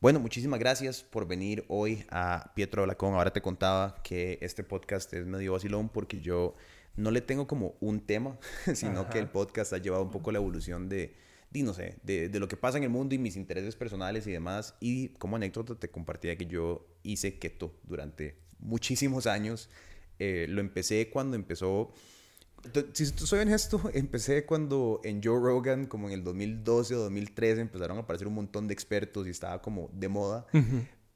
Bueno, muchísimas gracias por venir hoy a Pietro Blacón. Ahora te contaba que este podcast es medio vacilón porque yo no le tengo como un tema, sino que el podcast ha llevado un poco la evolución de, de no sé, de, de, lo que pasa en el mundo y mis intereses personales y demás. Y como anécdota te compartía que yo hice keto durante muchísimos años. Eh, lo empecé cuando empezó si soy honesto, empecé cuando en Joe Rogan, como en el 2012 o 2013, empezaron a aparecer un montón de expertos y estaba como de moda.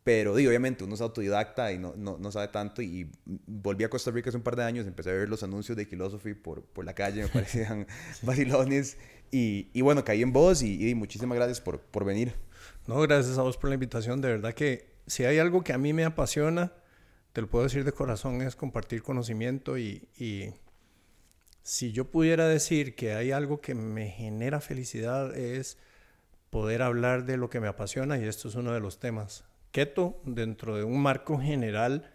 Pero digo, obviamente uno es autodidacta y no, no, no, sabe tanto. Y volví a Costa Rica hace un par de años, empecé a ver los anuncios de Philosophy por, por la calle, me parecían vacilones. Y, y, bueno, caí en voz y, y, muchísimas gracias por, por venir. No, gracias a vos por la invitación. De verdad que si hay algo que a mí me apasiona, te lo puedo decir de corazón, es compartir conocimiento y, y si yo pudiera decir que hay algo que me genera felicidad es poder hablar de lo que me apasiona y esto es uno de los temas. Keto dentro de un marco general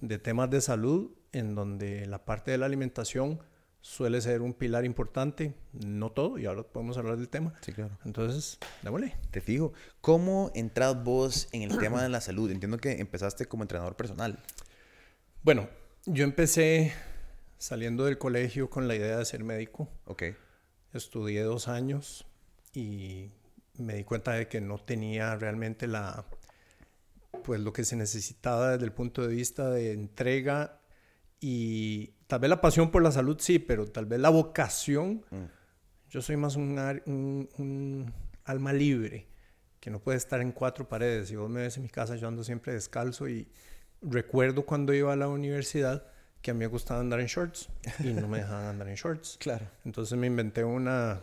de temas de salud en donde la parte de la alimentación suele ser un pilar importante, no todo, y ahora podemos hablar del tema. Sí, claro. Entonces, démosle. Te fijo, ¿cómo entras vos en el tema de la salud? Entiendo que empezaste como entrenador personal. Bueno, yo empecé saliendo del colegio con la idea de ser médico. Ok. Estudié dos años y me di cuenta de que no tenía realmente la, pues lo que se necesitaba desde el punto de vista de entrega y tal vez la pasión por la salud sí, pero tal vez la vocación. Mm. Yo soy más un, un, un, alma libre que no puede estar en cuatro paredes. Si vos me ves en mi casa, yo ando siempre descalzo y recuerdo cuando iba a la universidad que a mí me gustaba andar en shorts y no me dejaban andar en shorts. Claro. Entonces me inventé una,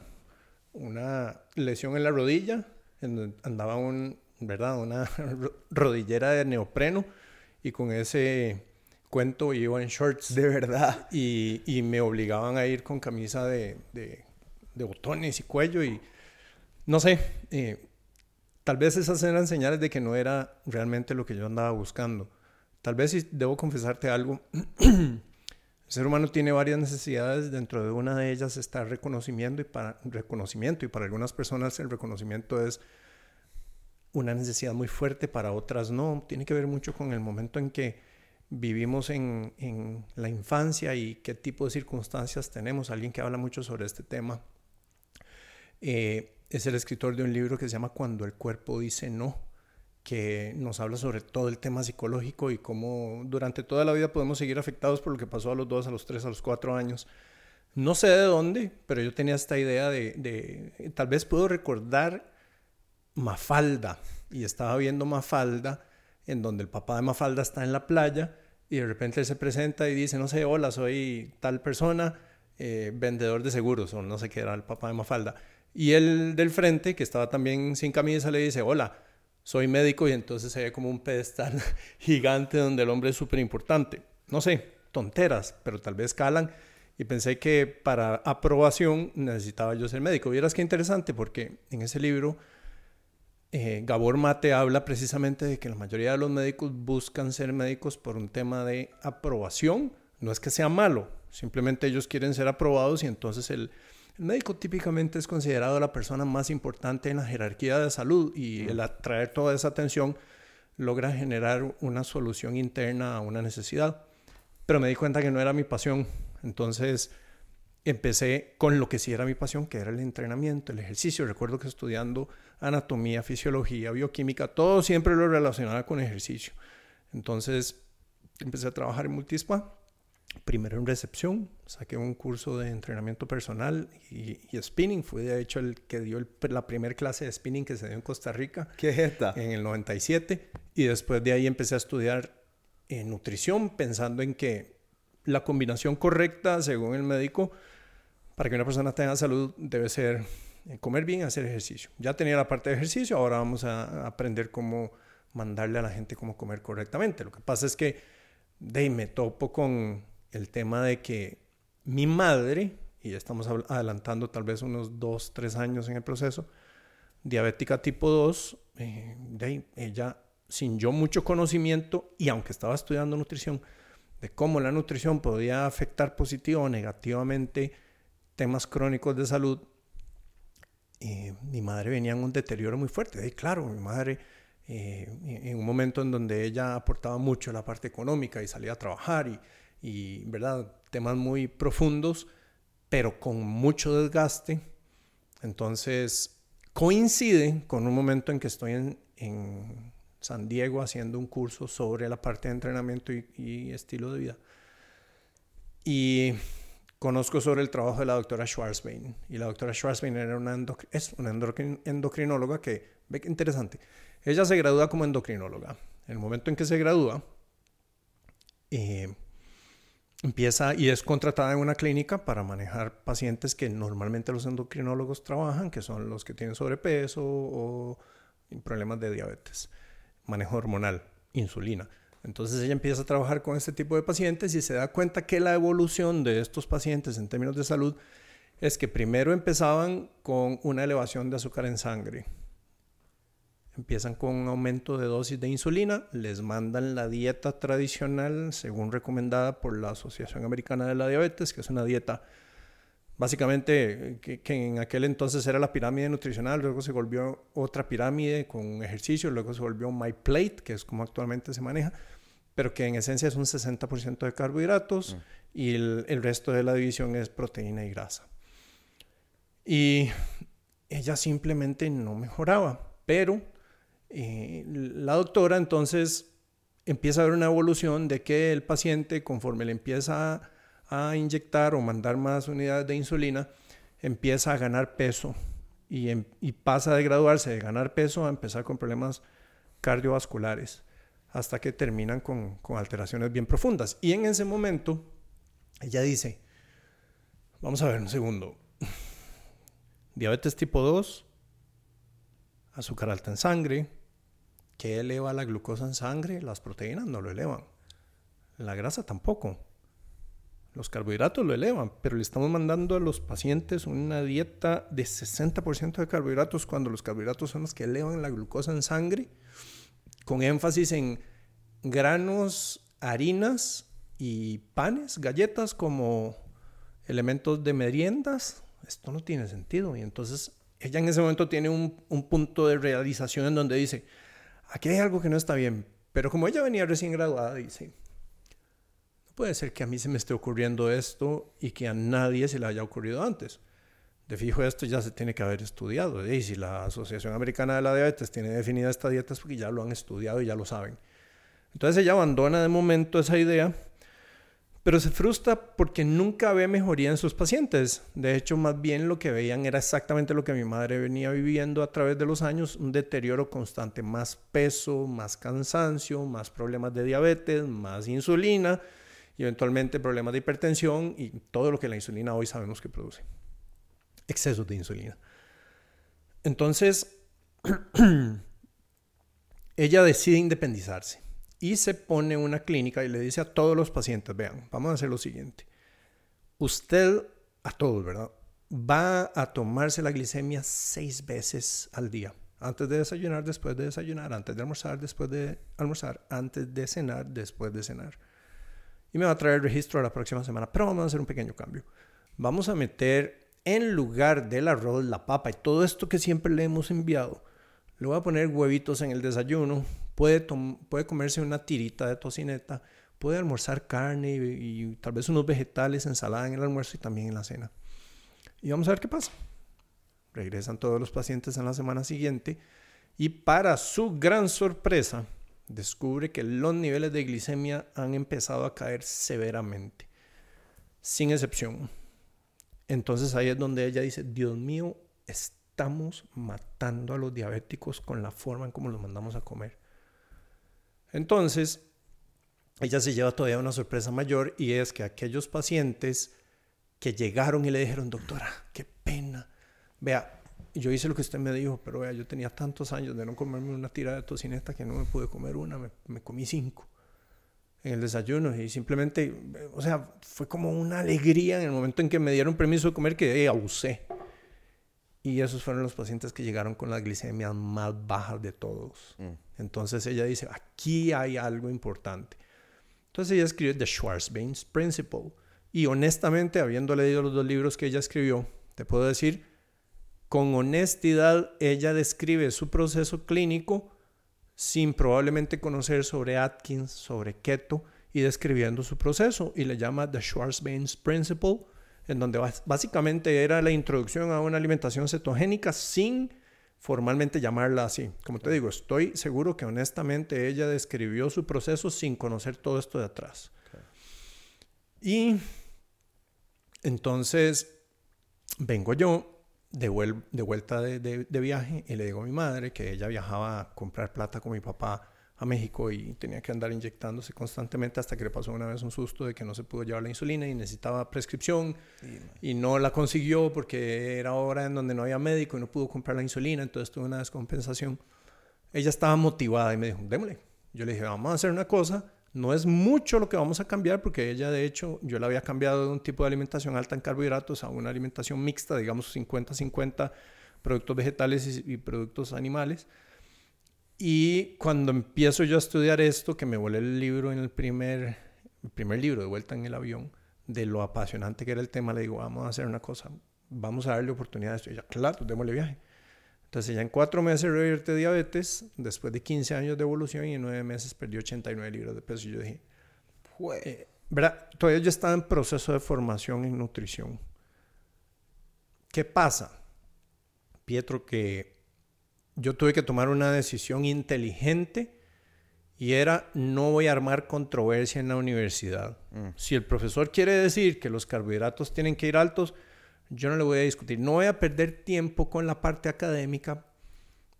una lesión en la rodilla, en donde andaba un, ¿verdad? una rodillera de neopreno y con ese cuento iba en shorts. De verdad. Y, y me obligaban a ir con camisa de, de, de botones y cuello y no sé. Eh, tal vez esas eran señales de que no era realmente lo que yo andaba buscando. Tal vez si debo confesarte algo, el ser humano tiene varias necesidades, dentro de una de ellas está reconocimiento y para reconocimiento y para algunas personas el reconocimiento es una necesidad muy fuerte, para otras no. Tiene que ver mucho con el momento en que vivimos en, en la infancia y qué tipo de circunstancias tenemos. Alguien que habla mucho sobre este tema eh, es el escritor de un libro que se llama Cuando el cuerpo dice no que nos habla sobre todo el tema psicológico y cómo durante toda la vida podemos seguir afectados por lo que pasó a los dos, a los tres, a los cuatro años. No sé de dónde, pero yo tenía esta idea de, tal vez puedo recordar Mafalda y estaba viendo Mafalda en donde el papá de Mafalda está en la playa y de repente él se presenta y dice, no sé, hola, soy tal persona, eh, vendedor de seguros o no sé qué era el papá de Mafalda. Y el del frente, que estaba también sin camisa, le dice, hola, soy médico y entonces se ve como un pedestal gigante donde el hombre es súper importante. No sé, tonteras, pero tal vez calan. Y pensé que para aprobación necesitaba yo ser médico. Vieras qué interesante, porque en ese libro eh, Gabor Mate habla precisamente de que la mayoría de los médicos buscan ser médicos por un tema de aprobación. No es que sea malo, simplemente ellos quieren ser aprobados y entonces el, el médico típicamente es considerado la persona más importante en la jerarquía de salud y el atraer toda esa atención logra generar una solución interna a una necesidad. Pero me di cuenta que no era mi pasión. Entonces empecé con lo que sí era mi pasión, que era el entrenamiento, el ejercicio. Recuerdo que estudiando anatomía, fisiología, bioquímica, todo siempre lo relacionaba con ejercicio. Entonces empecé a trabajar en Multispa primero en recepción, saqué un curso de entrenamiento personal y, spinning. Fui de hecho el que dio la primera clase de spinning que se dio en Costa Rica. ¿Qué es esta? En el 97. Y después de ahí empecé a estudiar en nutrición, pensando en que la combinación correcta, según el médico, para que una persona tenga salud debe ser eh, comer bien, hacer ejercicio. Ya tenía la parte de ejercicio, ahora vamos a aprender cómo mandarle a la gente cómo comer correctamente. Lo que pasa es que de me topo con el tema de que mi madre, y ya estamos adelantando tal vez unos dos, tres años en el proceso, diabética tipo 2, eh, de ella, sin yo mucho conocimiento, y aunque estaba estudiando nutrición, de cómo la nutrición podía afectar positivo o negativamente temas crónicos de salud, eh, mi madre venía en un deterioro muy fuerte. Y claro, mi madre eh, en un momento en donde ella aportaba mucho la parte económica y salía a trabajar y, y ¿verdad? Temas muy profundos, pero con mucho desgaste. Entonces, coincide con un momento en que estoy en, en San Diego haciendo un curso sobre la parte de entrenamiento y, y estilo de vida. Y conozco sobre el trabajo de la doctora Schwarzbein. Y la doctora Schwarzbein era una es una endocrinóloga que, ve que interesante, ella se gradúa como endocrinóloga. En el momento en que se gradúa, eh, empieza y es contratada en una clínica para manejar pacientes que normalmente los endocrinólogos trabajan, que son los que tienen sobrepeso o problemas de diabetes, manejo hormonal, insulina. Entonces ella empieza a trabajar con este tipo de pacientes y se da cuenta que la evolución de estos pacientes en términos de salud es que primero empezaban con una elevación de azúcar en sangre. Empiezan con un aumento de dosis de insulina, les mandan la dieta tradicional según recomendada por la Asociación Americana de la Diabetes, que es una dieta básicamente que, en aquel entonces era la pirámide nutricional, luego se volvió otra pirámide con ejercicio, luego se volvió My Plate, que es como actualmente se maneja pero que en esencia es un 60% de carbohidratos mm. y el, resto de la división es proteína y grasa. Y ella simplemente no mejoraba, pero eh, la doctora entonces empieza a ver una evolución de que el paciente, conforme le empieza a, inyectar o mandar más unidades de insulina, empieza a ganar peso y, em, y pasa de graduarse de ganar peso a empezar con problemas cardiovasculares hasta que terminan con, alteraciones bien profundas. Y en ese momento, ella dice, vamos a ver un segundo, diabetes tipo 2, azúcar alta en sangre, ¿qué eleva la glucosa en sangre? Las proteínas no lo elevan, la grasa tampoco. Los carbohidratos lo elevan, pero le estamos mandando a los pacientes una dieta de 60% de carbohidratos cuando los carbohidratos son los que elevan la glucosa en sangre con énfasis en granos, harinas y panes, galletas como elementos de meriendas. Esto no tiene sentido. Y entonces ella en ese momento tiene un, punto de realización en donde dice, aquí hay algo que no está bien. Pero como ella venía recién graduada, dice, no puede ser que a mí se me esté ocurriendo esto y que a nadie se le haya ocurrido antes de fijo esto ya se tiene que haber estudiado. Y si la Asociación Americana de la Diabetes tiene definida esta dieta es porque ya lo han estudiado y ya lo saben. Entonces ella abandona de momento esa idea, pero se frustra porque nunca ve mejoría en sus pacientes. De hecho, más bien lo que veían era exactamente lo que mi madre venía viviendo a través de los años, un deterioro constante, más peso, más cansancio, más problemas de diabetes, más insulina y eventualmente problemas de hipertensión y todo lo que la insulina hoy sabemos que produce excesos de insulina. Entonces, ella decide independizarse y se pone una clínica y le dice a todos los pacientes, vean, vamos a hacer lo siguiente. Usted, a todos, ¿verdad? Va a tomarse la glicemia seis veces al día. Antes de desayunar, después de desayunar, antes de almorzar, después de almorzar, antes de cenar, después de cenar. Y me va a traer el registro la próxima semana, pero vamos a hacer un pequeño cambio. Vamos a meter en lugar del arroz, la papa y todo esto que siempre le hemos enviado, le voy a poner huevitos en el desayuno, puede, puede comerse una tirita de tocineta, puede almorzar carne y, tal vez unos vegetales, ensalada en el almuerzo y también en la cena. Y vamos a ver qué pasa. Regresan todos los pacientes en la semana siguiente y para su gran sorpresa descubre que los niveles de glicemia han empezado a caer severamente, sin excepción. Entonces ahí es donde ella dice, Dios mío, estamos matando a los diabéticos con la forma en cómo los mandamos a comer. Entonces, ella se lleva todavía una sorpresa mayor y es que aquellos pacientes que llegaron y le dijeron, doctora, qué pena. Vea, yo hice lo que usted me dijo, pero vea, yo tenía tantos años de no comerme una tira de tocineta que no me pude comer una, me, comí cinco en el desayuno y simplemente, o sea, fue como una alegría en el momento en que me dieron permiso de comer que abusé. Y esos fueron los pacientes que llegaron con las glicemias más bajas de todos. Mm. Entonces ella dice, aquí hay algo importante. Entonces ella escribe The Schwarzbein's Principle. Y honestamente, habiendo leído los dos libros que ella escribió, te puedo decir, con honestidad, ella describe su proceso clínico sin probablemente conocer sobre Atkins, sobre keto y describiendo su proceso. Y le llama The Schwarzbein's Principle, en donde básicamente era la introducción a una alimentación cetogénica sin formalmente llamarla así. Como te digo, estoy seguro que honestamente ella describió su proceso sin conocer todo esto de atrás. Y entonces vengo yo de, vuelta de, viaje y le digo a mi madre que ella viajaba a comprar plata con mi papá a México y tenía que andar inyectándose constantemente hasta que le pasó una vez un susto de que no se pudo llevar la insulina y necesitaba prescripción y no la consiguió porque era hora en donde no había médico y no pudo comprar la insulina, entonces tuvo una descompensación. Ella estaba motivada y me dijo, démosle. Yo le dije, vamos a hacer una cosa, no es mucho lo que vamos a cambiar porque ella de hecho yo la había cambiado de un tipo de alimentación alta en carbohidratos a una alimentación mixta, digamos 50-50 productos vegetales y, productos animales. Y cuando empiezo yo a estudiar esto, que me volé el libro en el primer, primer libro de vuelta en el avión, de lo apasionante que era el tema, le digo, vamos a hacer una cosa, vamos a darle oportunidad a esto. Y ella, claro, démosle viaje. Entonces ya en cuatro meses revierte diabetes, después de 15 años de evolución y en nueve meses perdió 89 libras de peso. Y yo dije, eh, ¿verdad? Todavía yo estaba en proceso de formación en nutrición. ¿Qué pasa? Pietro, que yo tuve que tomar una decisión inteligente y era no voy a armar controversia en la universidad. Mm. Si el profesor quiere decir que los carbohidratos tienen que ir altos, yo no le voy a discutir. No voy a perder tiempo con la parte académica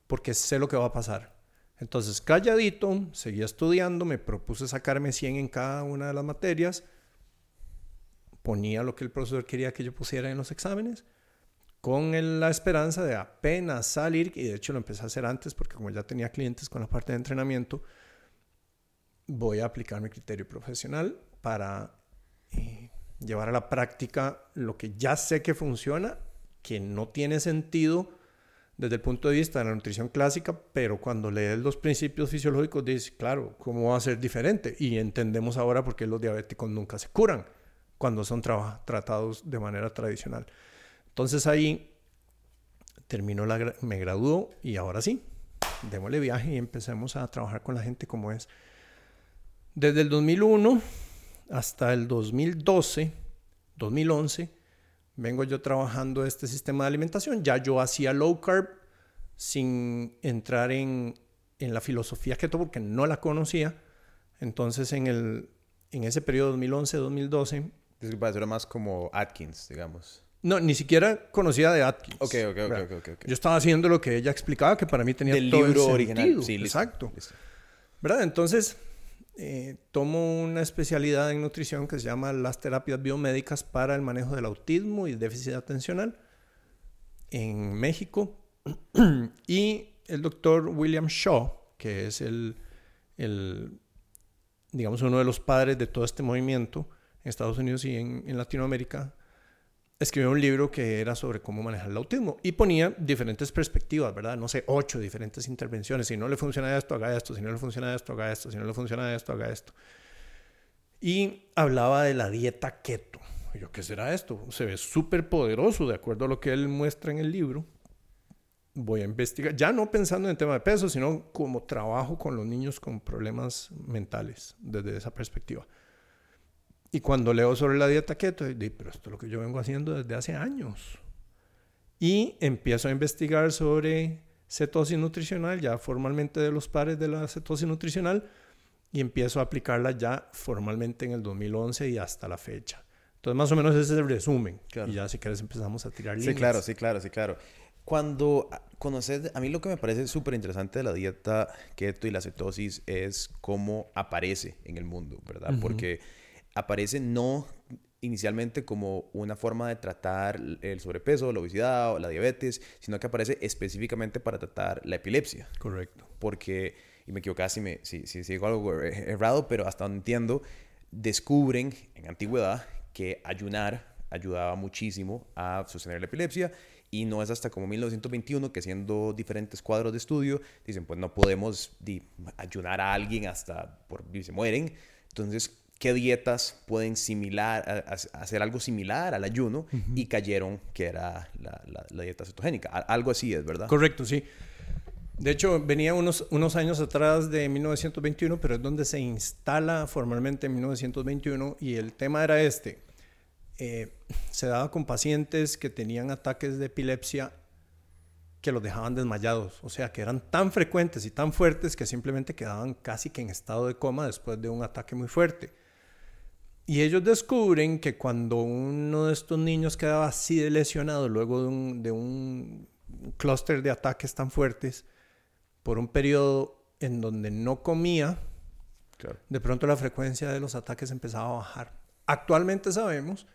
porque sé lo que va a pasar. Entonces, calladito, seguía estudiando, me propuse sacarme 100 en cada una de las materias, ponía lo que el profesor quería que yo pusiera en los exámenes, con la esperanza de apenas salir, y de hecho lo empecé a hacer antes porque como ya tenía clientes con la parte de entrenamiento, voy a aplicar mi criterio profesional para eh, llevar a la práctica lo que ya sé que funciona, que no tiene sentido desde el punto de vista de la nutrición clásica, pero cuando lees los principios fisiológicos dices, claro, ¿cómo va a ser diferente? Y entendemos ahora por qué los diabéticos nunca se curan cuando son tratados de manera tradicional. Entonces ahí terminó la, me graduó y ahora sí, démosle viaje y empecemos a trabajar con la gente como es. Desde el 2001 hasta el 2012, 2011, vengo yo trabajando este sistema de alimentación. Ya yo hacía low carb sin entrar en, en la filosofía keto porque no la conocía. Entonces, en, el, en ese periodo 2011-2012... Disculpa, era más como Atkins, digamos. No, ni siquiera conocía de Atkins. Ok, ok, ok, ok. Yo estaba haciendo lo que ella explicaba, que para mí tenía Del todo libro original. Sí, Exacto. ¿Verdad? Entonces, eh, tomo una especialidad en nutrición que se llama las terapias biomédicas para el manejo del autismo y déficit atencional en México. y el doctor William Shaw, que es el, el, digamos, uno de los padres de todo este movimiento en Estados Unidos y en Latinoamérica, escribió un libro que era sobre cómo manejar el autismo y ponía diferentes perspectivas, ¿verdad? No sé, ocho diferentes intervenciones. Si no le funciona esto, haga esto. Si no le funciona esto, haga esto. Si no le funciona esto, haga esto. Y hablaba de la dieta keto. Yo, ¿qué será esto? Se ve súper poderoso, de acuerdo a lo que él muestra en el libro. Voy a investigar, ya no pensando en el tema de peso, sino como trabajo con los niños con problemas mentales desde esa perspectiva. Y cuando leo sobre la dieta keto, digo, pero esto es lo que yo vengo haciendo desde hace años. Y empiezo a investigar sobre cetosis nutricional, ya formalmente de los pares de la cetosis nutricional, y empiezo a aplicarla ya formalmente en el 2011 y hasta la fecha. Entonces, más o menos ese es el resumen. Y ya si quieres empezamos a tirar líneas. Sí, claro, sí, claro, sí, claro. Cuando conoces, a mí lo que me parece súper interesante de la dieta keto y la cetosis es cómo aparece en el mundo, ¿verdad? Porque aparece no inicialmente como una forma de tratar el sobrepeso, la obesidad o la diabetes, sino que aparece específicamente para tratar la epilepsia. Correcto. Porque, y me equivoco si, me, si, si, digo algo errado, pero hasta donde entiendo, descubren en antigüedad que ayunar ayudaba muchísimo a sostener la epilepsia y no es hasta como 1921 que siendo diferentes cuadros de estudio dicen pues no podemos ayunar a alguien hasta por se mueren entonces qué dietas pueden similar, hacer algo similar al ayuno y cayeron que era la, dieta cetogénica. Algo así es, ¿verdad? Correcto, sí. De hecho, venía unos, unos años atrás de 1921, pero es donde se instala formalmente en 1921 y el tema era este. Eh, se daba con pacientes que tenían ataques de epilepsia que los dejaban desmayados, o sea, que eran tan frecuentes y tan fuertes que simplemente quedaban casi que en estado de coma después de un ataque muy fuerte. Y ellos descubren que cuando uno de estos niños quedaba así de lesionado luego de un, de un clúster de ataques tan fuertes, por un periodo en donde no comía, de pronto la frecuencia de los ataques empezaba a bajar. Actualmente sabemos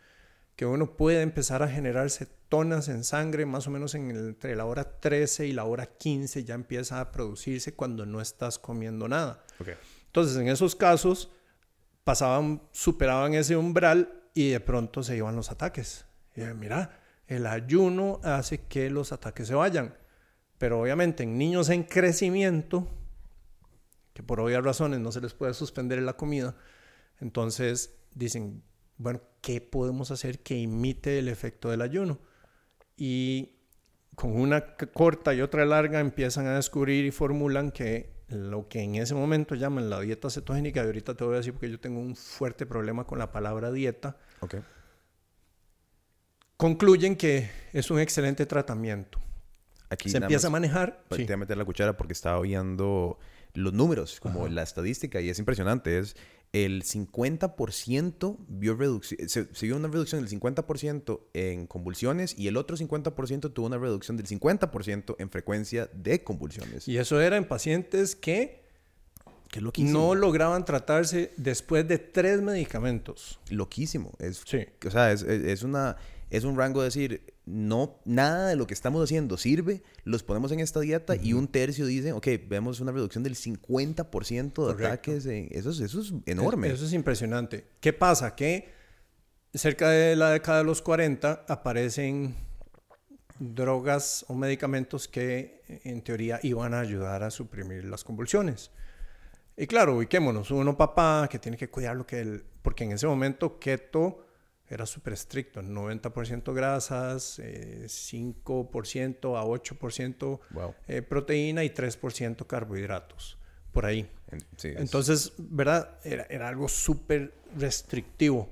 que uno puede empezar a generar cetonas en sangre más o menos en entre la hora 13 y la hora 15 ya empieza a producirse cuando no estás comiendo nada. Entonces, en esos casos pasaban, superaban ese umbral y de pronto se iban los ataques. Y mira, el ayuno hace que los ataques se vayan. Pero obviamente en niños en crecimiento, que por obvias razones no se les puede suspender la comida, entonces dicen, bueno, ¿qué podemos hacer que imite el efecto del ayuno? Y con una corta y otra larga empiezan a descubrir y formulan que lo que en ese momento llaman la dieta cetogénica, y ahorita te voy a decir porque yo tengo un fuerte problema con la palabra dieta, concluyen que es un excelente tratamiento se empieza a manejar. Te voy a meter la cuchara porque estaba viendo los números, como la estadística, y es impresionante. Es el 50% vio reducción, se, vio una reducción del 50% en convulsiones y el otro 50% tuvo una reducción del 50% en frecuencia de convulsiones. Y eso era en pacientes que, que no lograban tratarse después de tres medicamentos. Loquísimo. Es, sí. O sea, es, es, una, es un rango de decir, no, nada de lo que estamos haciendo sirve, los ponemos en esta dieta y un tercio dice, ok, vemos una reducción del 50% de ataques. eso, es, eso es enorme. Eso es impresionante. ¿Qué pasa? Que cerca de la década de los 40 aparecen drogas o medicamentos que en teoría iban a ayudar a suprimir las convulsiones. Y claro, ubiquémonos, uno papá que tiene que cuidar lo que él, porque en ese momento keto era súper estricto, 90% grasas, 5% eh, a 8% eh, proteína y 3% carbohidratos, por ahí. Entonces, ¿verdad? Era, era algo súper restrictivo.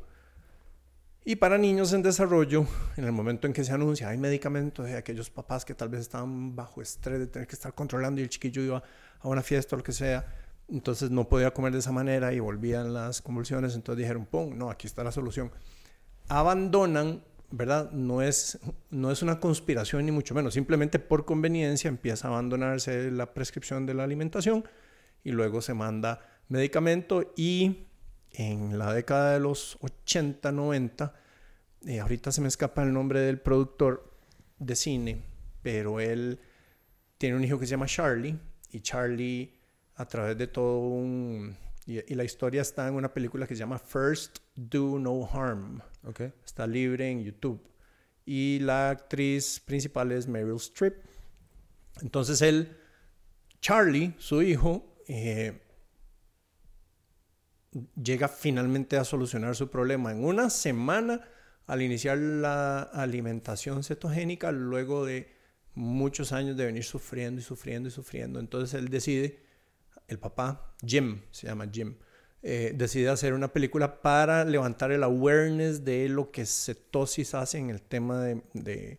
Y para niños en desarrollo, en el momento en que se anuncia, hay medicamentos de aquellos papás que tal vez estaban bajo estrés de tener que estar controlando y el chiquillo iba a una fiesta o lo que sea, entonces no podía comer de esa manera y volvían las convulsiones, entonces dijeron, ¡pum! No, aquí está la solución abandonan, ¿verdad? No es, no es una conspiración ni mucho menos, simplemente por conveniencia empieza a abandonarse la prescripción de la alimentación y luego se manda medicamento y en la década de los 80, 90, eh, ahorita se me escapa el nombre del productor de cine, pero él tiene un hijo que se llama Charlie y Charlie a través de todo un y, la historia está en una película que se llama First Do No Harm. Okay. Está libre en YouTube. Y la actriz principal es Meryl Streep. Entonces él, Charlie, su hijo, eh, llega finalmente a solucionar su problema en una semana al iniciar la alimentación cetogénica luego de muchos años de venir sufriendo y sufriendo y sufriendo. Entonces él decide el papá, Jim, se llama Jim, eh, decide hacer una película para levantar el awareness de lo que cetosis hace en el tema de,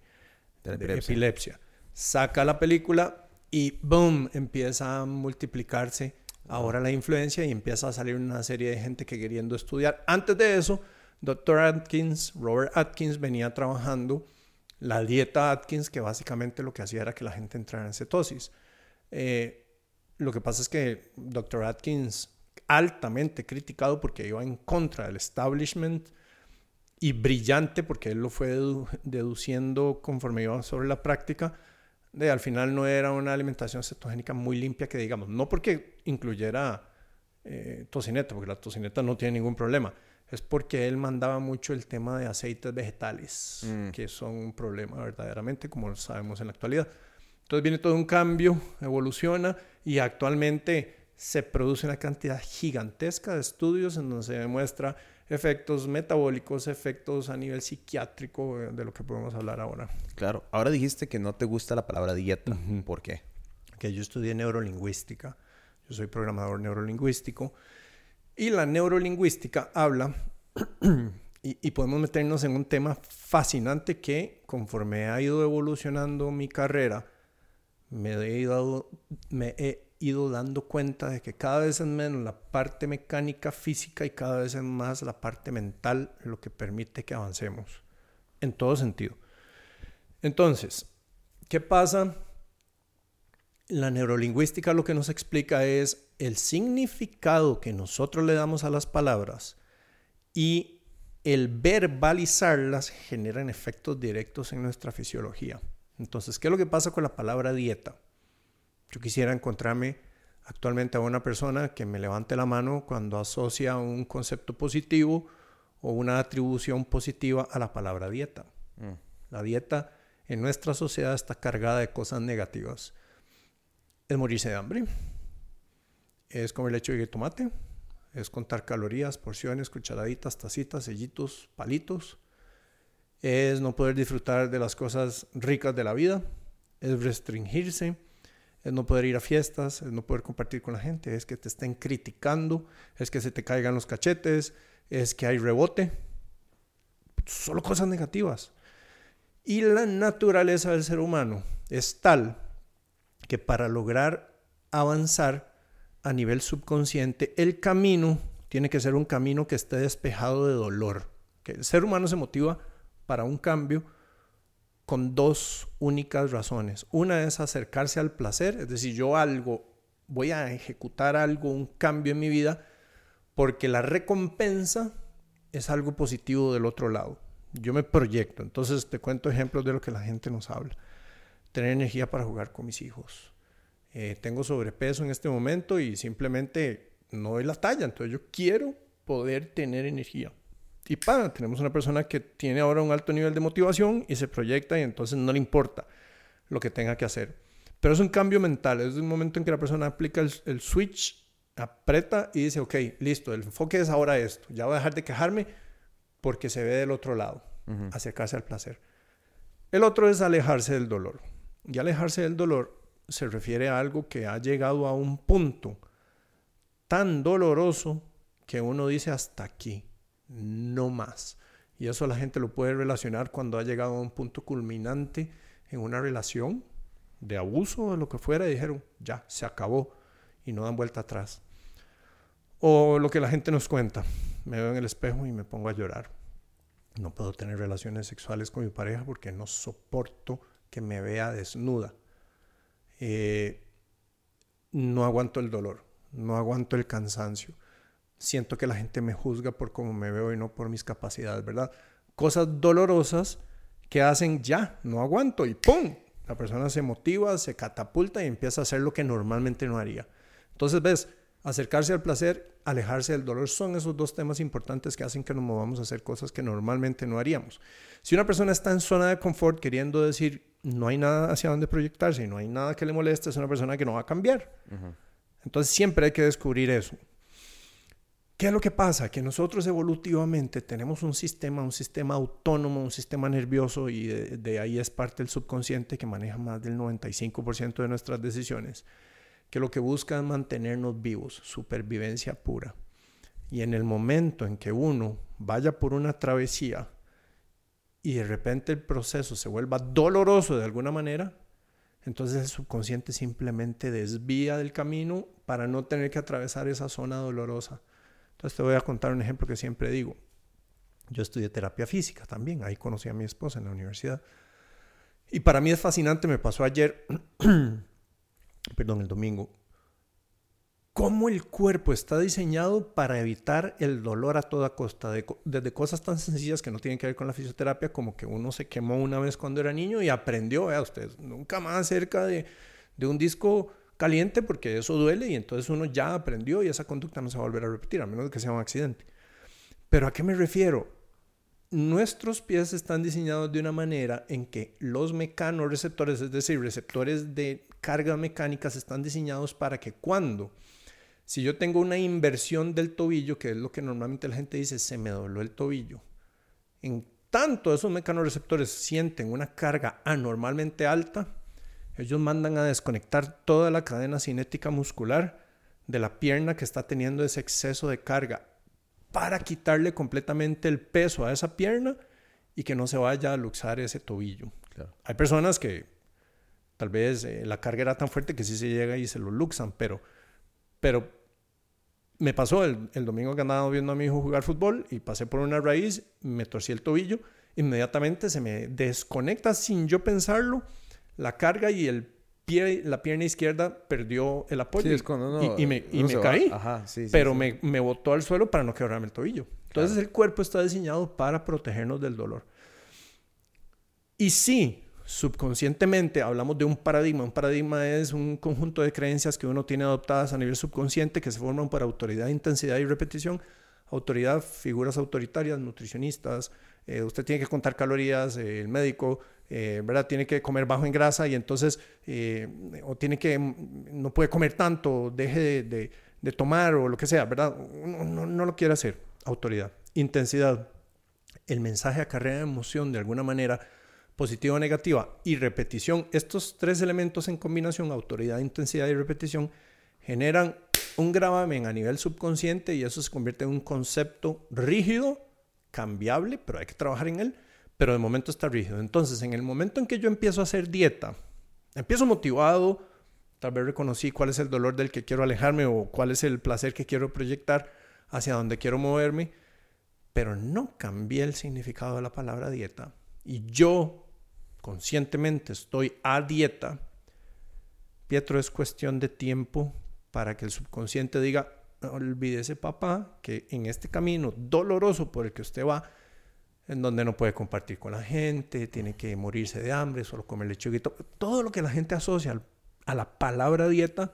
epilepsia. Saca la película y boom, empieza a multiplicarse ahora la influencia y empieza a salir una serie de gente que queriendo estudiar. Antes de eso, Dr. Atkins, Robert Atkins, venía trabajando la dieta Atkins, que básicamente lo que hacía era que la gente entrara en cetosis. Eh, lo que pasa es que Dr. Atkins, altamente criticado porque iba en contra del establishment y brillante porque él lo fue deduciendo conforme iba sobre la práctica, de al final no era una alimentación cetogénica muy limpia que digamos, no porque incluyera eh, tocineta, porque la tocineta no tiene ningún problema, es porque él mandaba mucho el tema de aceites vegetales, mm. que son un problema verdaderamente, como sabemos en la actualidad. Entonces viene todo un cambio, evoluciona y actualmente se produce una cantidad gigantesca de estudios en donde se demuestra efectos metabólicos, efectos a nivel psiquiátrico, eh, de lo que podemos hablar ahora. Claro, ahora dijiste que no te gusta la palabra dieta. ¿Por qué? que yo estudié neurolingüística. Yo soy programador neurolingüístico. Y la neurolingüística habla, y, y, podemos meternos en un tema fascinante que conforme ha ido evolucionando mi carrera, me he ido, me he ido dando cuenta de que cada vez es menos la parte mecánica física y cada vez es más la parte mental lo que permite que avancemos en todo sentido. Entonces, ¿qué pasa? La neurolingüística lo que nos explica es el significado que nosotros le damos a las palabras y el verbalizarlas generan efectos directos en nuestra fisiología. Entonces, ¿qué es lo que pasa con la palabra dieta? Yo quisiera encontrarme actualmente a una persona que me levante la mano cuando asocia un concepto positivo o una atribución positiva a la palabra dieta. Mm. La dieta en nuestra sociedad está cargada de cosas negativas. Es morirse de hambre, es comer leche y tomate, es contar calorías, porciones, cucharaditas, tacitas, sellitos, palitos, es no poder disfrutar de las cosas ricas de la vida, es restringirse, es no poder ir a fiestas, es no poder compartir con la gente, es que te estén criticando, es que se te caigan los cachetes, es que hay rebote. Solo cosas negativas. Y la naturaleza del ser humano es tal que para lograr avanzar a nivel subconsciente, el camino tiene que ser un camino que esté despejado de dolor. Que el ser humano se motiva para un cambio con dos únicas razones. Una es acercarse al placer, es decir, yo algo, voy a ejecutar algo, un cambio en mi vida, porque la recompensa es algo positivo del otro lado. Yo me proyecto, entonces te cuento ejemplos de lo que la gente nos habla. Tener energía para jugar con mis hijos. Eh, tengo sobrepeso en este momento y simplemente no doy la talla, entonces yo quiero poder tener energía. Y pa, tenemos una persona que tiene ahora un alto nivel de motivación y se proyecta y entonces no le importa lo que tenga que hacer. Pero es un cambio mental, es un momento en que la persona aplica el, switch, aprieta y dice, ok, listo, el enfoque es ahora esto, ya voy a dejar de quejarme porque se ve del otro lado, acercarse al placer. El otro es alejarse del dolor. Y alejarse del dolor se refiere a algo que ha llegado a un punto tan doloroso que uno dice hasta aquí no más. Y eso la gente lo puede relacionar cuando ha llegado a un punto culminante en una relación de abuso o lo que fuera y dijeron, ya, se acabó y no dan vuelta atrás. O lo que la gente nos cuenta, me veo en el espejo y me pongo a llorar. No puedo tener relaciones sexuales con mi pareja porque no soporto que me vea desnuda. Eh, no aguanto el dolor, no aguanto el cansancio siento que la gente me juzga por cómo me veo y no por mis capacidades, ¿verdad? Cosas dolorosas que hacen ya, no aguanto y ¡pum! La persona se motiva, se catapulta y empieza a hacer lo que normalmente no haría. Entonces, ves, acercarse al placer, alejarse del dolor, son esos dos temas importantes que hacen que nos movamos a hacer cosas que normalmente no haríamos. Si una persona está en zona de confort queriendo decir, no hay nada hacia dónde proyectarse y no hay nada que le moleste, es una persona que no va a cambiar. Entonces siempre hay que descubrir eso. ¿Qué es lo que pasa? Que nosotros evolutivamente tenemos un sistema, un sistema autónomo, un sistema nervioso y de, ahí es parte del subconsciente que maneja más del 95% de nuestras decisiones, que lo que busca es mantenernos vivos, supervivencia pura. Y en el momento en que uno vaya por una travesía y de repente el proceso se vuelva doloroso de alguna manera, entonces el subconsciente simplemente desvía del camino para no tener que atravesar esa zona dolorosa. Entonces te voy a contar un ejemplo que siempre digo. Yo estudié terapia física también, ahí conocí a mi esposa en la universidad. Y para mí es fascinante, me pasó ayer, perdón, el domingo, cómo el cuerpo está diseñado para evitar el dolor a toda costa, desde cosas tan sencillas que no tienen que ver con la fisioterapia, como que uno se quemó una vez cuando era niño y aprendió, vea usted, nunca más cerca de, de un disco caliente porque eso duele y entonces uno ya aprendió y esa conducta no se va a volver a repetir, a menos que sea un accidente. Pero ¿a qué me refiero? Nuestros pies están diseñados de una manera en que los mecanoreceptores, es decir, receptores de carga mecánicas, están diseñados para que cuando, si yo tengo una inversión del tobillo, que es lo que normalmente la gente dice, se me dobló el tobillo, en tanto esos mecanoreceptores sienten una carga anormalmente alta, Ellos mandan a desconectar toda la cadena cinética muscular de la pierna que está teniendo ese exceso de carga para quitarle completamente el peso a esa pierna y que no se vaya a luxar ese tobillo. Hay personas que tal vez eh, la carga era tan fuerte que sí se llega y se lo luxan, pero, pero me pasó el, el, domingo que andaba viendo a mi hijo jugar fútbol y pasé por una raíz, me torcí el tobillo, inmediatamente se me desconecta sin yo pensarlo la carga y el pie, la pierna izquierda perdió el apoyo y, me, caí. pero me, me botó al suelo para no quebrarme el tobillo. Entonces el cuerpo está diseñado para protegernos del dolor. Y sí, subconscientemente hablamos de un paradigma. Un paradigma es un conjunto de creencias que uno tiene adoptadas a nivel subconsciente que se forman por autoridad, intensidad y repetición. Autoridad, figuras autoritarias, nutricionistas. Eh, usted tiene que contar calorías, eh, el médico, eh, ¿verdad? Tiene que comer bajo en grasa y entonces, o tiene que, no puede comer tanto, deje de, tomar o lo que sea, ¿verdad? No, no, lo quiere hacer. Autoridad. Intensidad. El mensaje acarrea emoción de alguna manera positiva o negativa, y repetición, estos tres elementos en combinación, autoridad, intensidad y repetición, generan un gravamen a nivel subconsciente y eso se convierte en un concepto rígido, cambiable, pero hay que trabajar en él, pero de momento está rígido. Entonces, en el momento en que yo empiezo a hacer dieta, empiezo motivado, tal vez reconocí cuál es el dolor del que quiero alejarme o cuál es el placer que quiero proyectar, hacia dónde quiero moverme, pero no cambié el significado de la palabra dieta. Y yo conscientemente estoy a dieta, Pietro, es cuestión de tiempo para que el subconsciente diga, olvídese papá, que en este camino doloroso por el que usted va, en donde no puede compartir con la gente, tiene que morirse de hambre, solo comer lechuguito, todo lo que la gente asocia a la palabra dieta,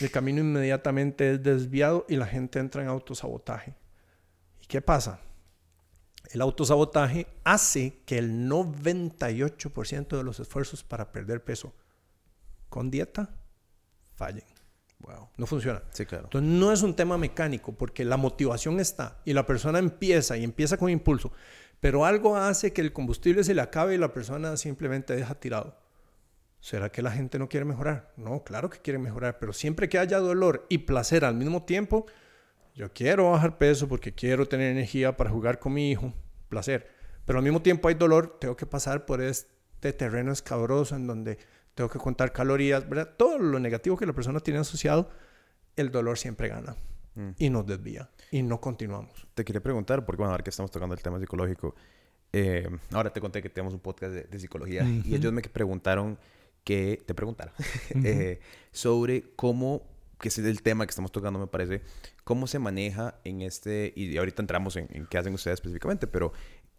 el camino inmediatamente es desviado y la gente entra en autosabotaje. ¿Y qué pasa? El autosabotaje hace que el 98% de los esfuerzos para perder peso con dieta fallen. Wow. No funciona. Sí, claro. Entonces no es un tema mecánico porque la motivación está y la persona empieza y empieza con impulso, pero algo hace que el combustible se le acabe y la persona simplemente deja tirado. ¿Será que la gente no quiere mejorar? No, claro que quiere mejorar, pero siempre que haya dolor y placer al mismo tiempo, yo quiero bajar peso porque quiero tener energía para jugar con mi hijo, placer. Pero al mismo tiempo hay dolor, tengo que pasar por este terreno escabroso en donde tengo que contar calorías, ¿verdad? Todo lo negativo que la persona tiene asociado, el dolor siempre gana mm. y nos desvía y no continuamos. Te quería preguntar, porque bueno, ahora que estamos tocando el tema psicológico, eh, ahora te conté que tenemos un podcast de, psicología y ellos me preguntaron que, te preguntaron, eh, sobre cómo que es el tema que estamos tocando, me parece, cómo se maneja en este, y ahorita entramos en, qué hacen ustedes específicamente, pero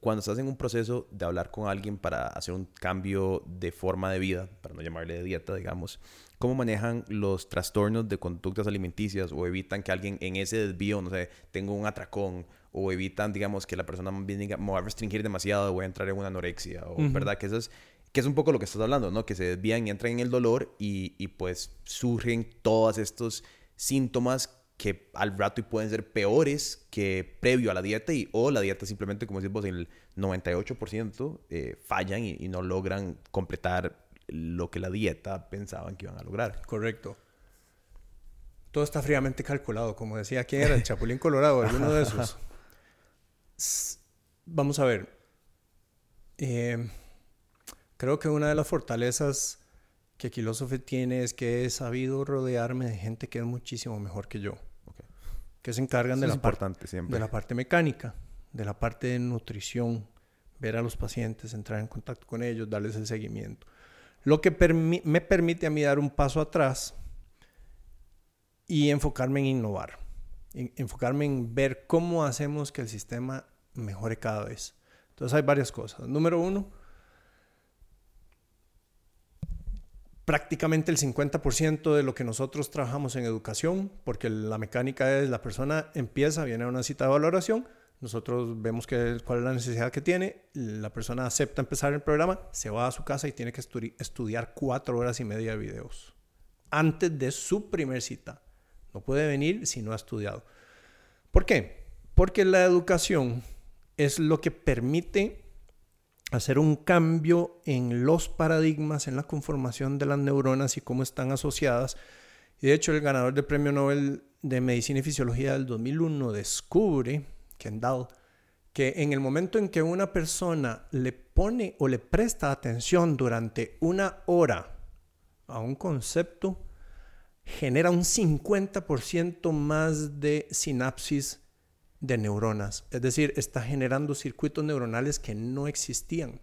cuando estás en un proceso de hablar con alguien para hacer un cambio de forma de vida, para no llamarle de dieta, digamos, ¿cómo manejan los trastornos de conductas alimenticias o evitan que alguien en ese desvío, no sé, tenga un atracón o evitan, digamos, que la persona diga, me va a restringir demasiado, voy a entrar en una anorexia, o, ¿verdad? Que eso es que es un poco lo que estás hablando, ¿no? Que se desvían y entran en el dolor y, y pues surgen todos estos síntomas que al rato y pueden ser peores que previo a la dieta y o la dieta simplemente, como decimos, el 98% eh, fallan y, y, no logran completar lo que la dieta pensaban que iban a lograr. Correcto. Todo está fríamente calculado, como decía, ¿quién era? El Chapulín Colorado, alguno de esos. Vamos a ver. Eh, Creo que una de las fortalezas que Quilósofo tiene es que he sabido rodearme de gente que es muchísimo mejor que yo. Que se encargan de la, de la parte mecánica, de la parte de nutrición, ver a los pacientes, entrar en contacto con ellos, darles el seguimiento. Lo que me permite a mí dar un paso atrás y enfocarme en innovar, enfocarme en ver cómo hacemos que el sistema mejore cada vez. Entonces hay varias cosas. Número uno, prácticamente el 50% de lo que nosotros trabajamos en educación, porque la mecánica es la persona empieza, viene a una cita de valoración, nosotros vemos que, cuál es la necesidad que tiene, la persona acepta empezar el programa, se va a su casa y tiene que estudiar cuatro horas y media de videos antes de su primer cita. No puede venir si no ha estudiado. ¿Por qué? Porque la educación es lo que permite hacer un cambio en los paradigmas, en la conformación de las neuronas y cómo están asociadas. Y de hecho el ganador del Premio Nobel de Medicina y Fisiología del 2001 descubre, Kendall, que en el momento en que una persona le pone o le presta atención durante una hora a un concepto, genera un 50% más de sinapsis de neuronas. Es decir, está generando circuitos neuronales que no existían.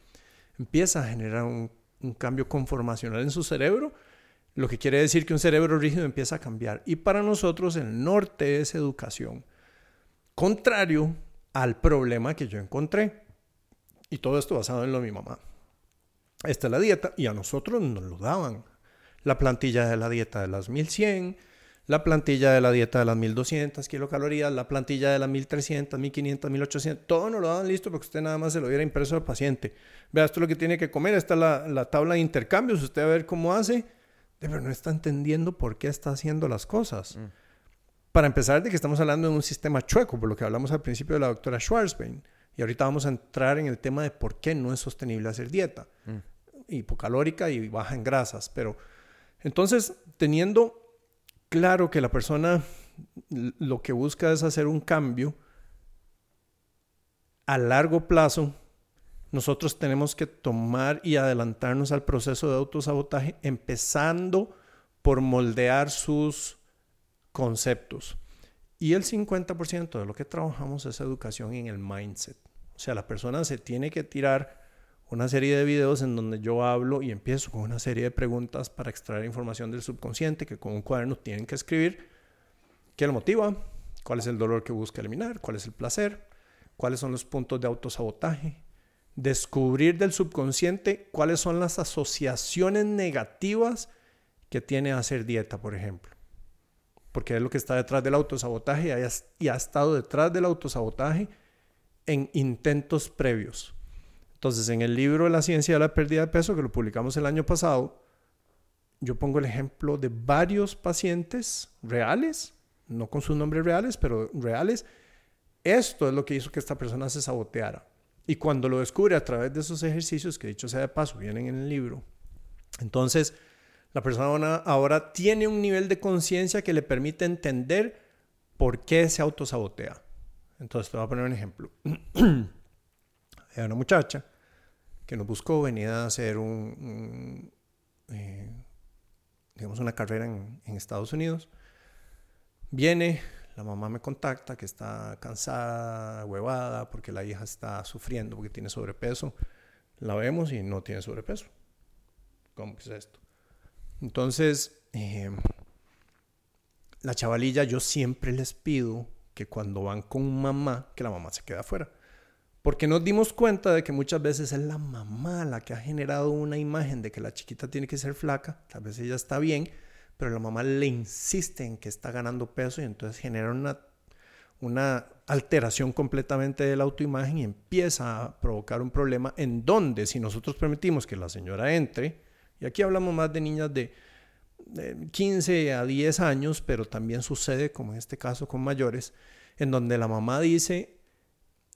Empieza a generar un, cambio conformacional en su cerebro, lo que quiere decir que un cerebro rígido empieza a cambiar. Y para nosotros el norte es educación. Contrario al problema que yo encontré. Y todo esto basado en lo de mi mamá. Esta es la dieta y a nosotros nos lo daban. La plantilla de la dieta de las 1100, la plantilla de la dieta de las 1200 kilocalorías, la plantilla de las 1300, 1500, 1800, todo nos lo daban listo porque usted nada más se lo hubiera impreso al paciente. Vea, esto es lo que tiene que comer, esta es la, la tabla de intercambios, usted a ver cómo hace, pero no está entendiendo por qué está haciendo las cosas. Mm. Para empezar, de que estamos hablando de un sistema chueco, por lo que hablamos al principio de la doctora Schwarzbein. Y ahorita vamos a entrar en el tema de por qué no es sostenible hacer dieta. Mm. Hipocalórica y baja en grasas. Pero entonces, teniendo claro que la persona lo que busca es hacer un cambio a largo plazo, nosotros tenemos que tomar y adelantarnos al proceso de autosabotaje, empezando por moldear sus conceptos. Y el 50% de lo que trabajamos es educación en el mindset. O sea, la persona se tiene que tirar una serie de videos en donde yo hablo y empiezo con una serie de preguntas para extraer información del subconsciente que con un cuaderno tienen que escribir. ¿Qué lo motiva? ¿Cuál es el dolor que busca eliminar? ¿Cuál es el placer? ¿Cuáles son los puntos de autosabotaje? Descubrir del subconsciente cuáles son las asociaciones negativas que tiene hacer dieta, por ejemplo porque es lo que está detrás del autosabotaje y ha estado detrás del autosabotaje en intentos previos. Entonces, en el libro La ciencia de la pérdida de peso, que lo publicamos el año pasado, yo pongo el ejemplo de varios pacientes reales, no con sus nombres reales, pero reales. Esto es lo que hizo que esta persona se saboteara. Y cuando lo descubre a través de esos ejercicios, que dicho sea de paso, vienen en el libro, entonces la persona ahora tiene un nivel de conciencia que le permite entender por qué se autosabotea. Entonces, te voy a poner un ejemplo. Hay una muchacha que nos buscó, venía a hacer un, eh, digamos, una carrera en, en Estados Unidos. Viene, la mamá me contacta que está cansada, huevada, porque la hija está sufriendo porque tiene sobrepeso. La vemos y no tiene sobrepeso. ¿Cómo que es esto? Entonces, eh, la chavalilla, yo siempre les pido que cuando van con mamá, que la mamá se quede afuera. Porque nos dimos cuenta de que muchas veces es la mamá la que ha generado una imagen de que la chiquita tiene que ser flaca, tal vez ella está bien, pero la mamá le insiste en que está ganando peso y entonces genera una, una alteración completamente de la autoimagen y empieza a provocar un problema en donde si nosotros permitimos que la señora entre, y aquí hablamos más de niñas de, 15 a 10 años, pero también sucede, como en este caso con mayores, en donde la mamá dice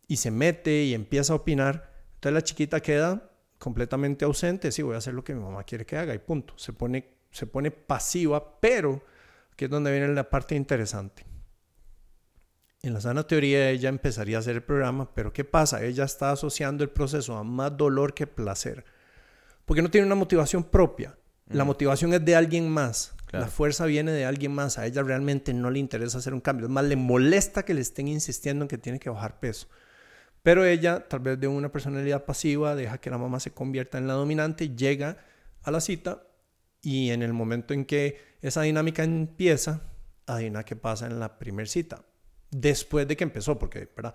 y se mete y empieza a opinar, entonces la chiquita queda completamente ausente, sí, voy a hacer lo que mi mamá quiere que haga y punto. Se pone, se pone pasiva, pero aquí es donde viene la parte interesante. En la sana teoría ella empezaría a hacer el programa, pero ¿qué pasa? Ella está asociando el proceso a más dolor que placer porque no tiene una motivación propia. La motivación es de alguien más. La fuerza viene de alguien más. A ella realmente no le interesa hacer un cambio. Es más, le molesta que le estén insistiendo en que tiene que bajar peso. Pero ella, tal vez de una personalidad pasiva, deja que la mamá se convierta en la dominante, llega a la cita y en el momento en que esa dinámica empieza, adivina qué pasa en la primera cita. Después de que empezó, porque, ¿verdad?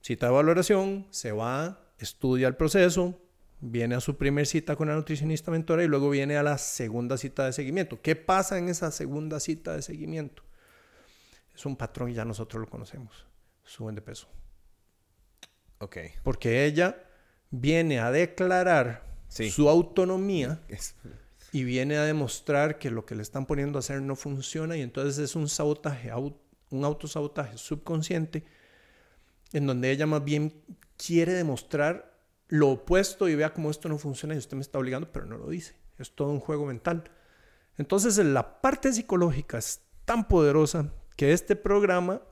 Cita de valoración, se va, estudia el proceso, viene a su primer cita con la nutricionista mentora y luego viene a la segunda cita de seguimiento. ¿Qué pasa en esa segunda cita de seguimiento? Es un patrón y ya nosotros lo conocemos. Suben de peso. Ok. Porque ella viene a declarar su autonomía y viene a demostrar que lo que le están poniendo a hacer no funciona y entonces es un sabotaje, un autosabotaje subconsciente en donde ella más bien quiere demostrar lo opuesto y vea cómo esto no funciona y usted me está obligando, pero no lo dice. Es todo un juego mental. Entonces la parte psicológica es tan poderosa que este programa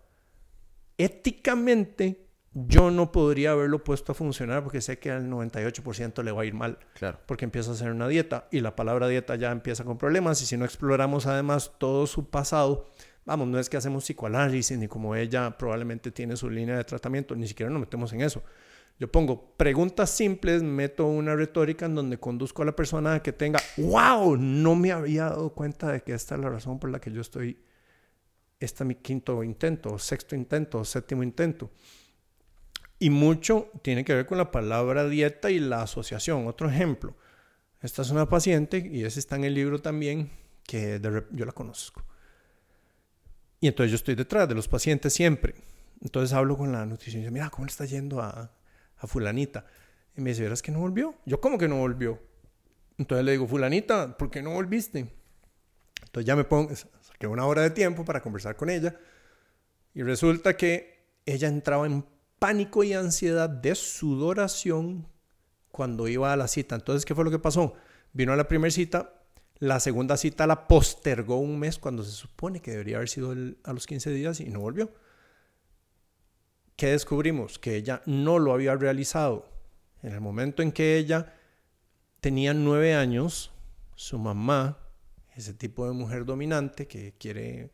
éticamente yo no podría haberlo puesto a funcionar porque sé que al 98% le va a ir mal. Claro. Porque empieza a hacer una dieta y la palabra dieta ya empieza con problemas y si no exploramos además todo su pasado, vamos, no es que hacemos psicoanálisis ni como ella probablemente tiene su línea de tratamiento, ni siquiera nos metemos en eso. Yo pongo preguntas simples, meto una retórica en donde conduzco a la persona a que tenga, wow, no me había dado cuenta de que esta es la razón por la que yo estoy, este es mi quinto intento, sexto intento, séptimo intento. Y mucho tiene que ver con la palabra dieta y la asociación. Otro ejemplo, esta es una paciente, y ese está en el libro también, que yo la conozco. Y entonces yo estoy detrás de los pacientes siempre. Entonces hablo con la nutricionista, mira, ¿cómo le está yendo a, a fulanita? Y me dice, ¿verás que no volvió? Yo, ¿cómo que no volvió? Entonces le digo, fulanita, ¿por qué no volviste? Entonces ya me pongo, saqué una hora de tiempo para conversar con ella. Y resulta que ella entraba en pánico y ansiedad de sudoración cuando iba a la cita. Entonces, ¿qué fue lo que pasó? Vino a la primera cita, la segunda cita la postergó un mes cuando se supone que debería haber sido a los 15 días y no volvió. ¿Qué descubrimos? Que ella no lo había realizado. En el momento en que ella tenía nueve años, su mamá, ese tipo de mujer dominante que quiere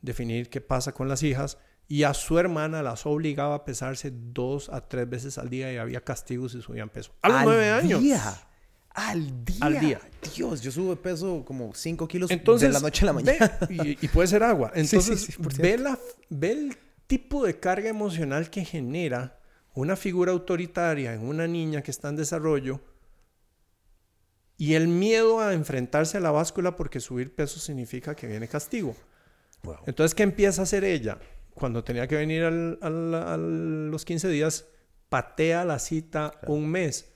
definir qué pasa con las hijas, y a su hermana las obligaba a pesarse dos a tres veces al día y había castigos si subían peso. A los nueve años. Día. Al día. Al día. Dios, yo subo de peso como cinco kilos de la noche a la mañana. y, puede ser agua. Entonces, ve, la, ve el tipo de carga emocional que genera una figura autoritaria en una niña que está en desarrollo y el miedo a enfrentarse a la báscula porque subir peso significa que viene castigo. Entonces, ¿qué empieza a hacer ella? Cuando tenía que venir al, a los 15 días, patea la cita un mes.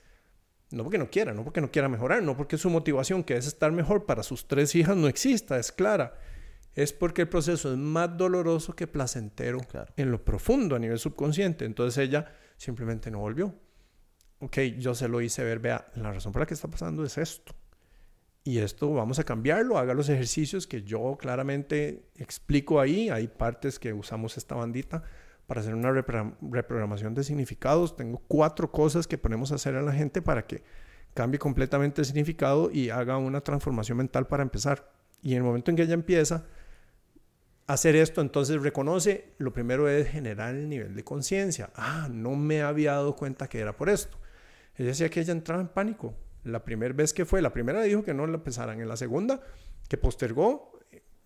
No porque no quiera, no porque no quiera mejorar, no porque su motivación, que es estar mejor para sus tres hijas, no exista, es clara. Es porque el proceso es más doloroso que placentero en lo profundo, a nivel subconsciente. Entonces ella simplemente no volvió. Ok, yo se lo hice ver, vea, la razón por la que está pasando es esto y esto vamos a cambiarlo, haga los ejercicios que yo claramente explico ahí, hay partes que usamos esta bandita para hacer una reprogramación de significados, tengo cuatro cosas que ponemos a hacer a la gente para que cambie completamente el significado y haga una transformación mental para empezar. Y en el momento en que ella empieza a hacer esto, entonces reconoce, lo primero es generar el nivel de conciencia. Ah, no me había dado cuenta que era por esto. Ella decía que ella entraba en pánico, la primera vez que fue, la primera dijo que no la empezaran, en la segunda que postergó,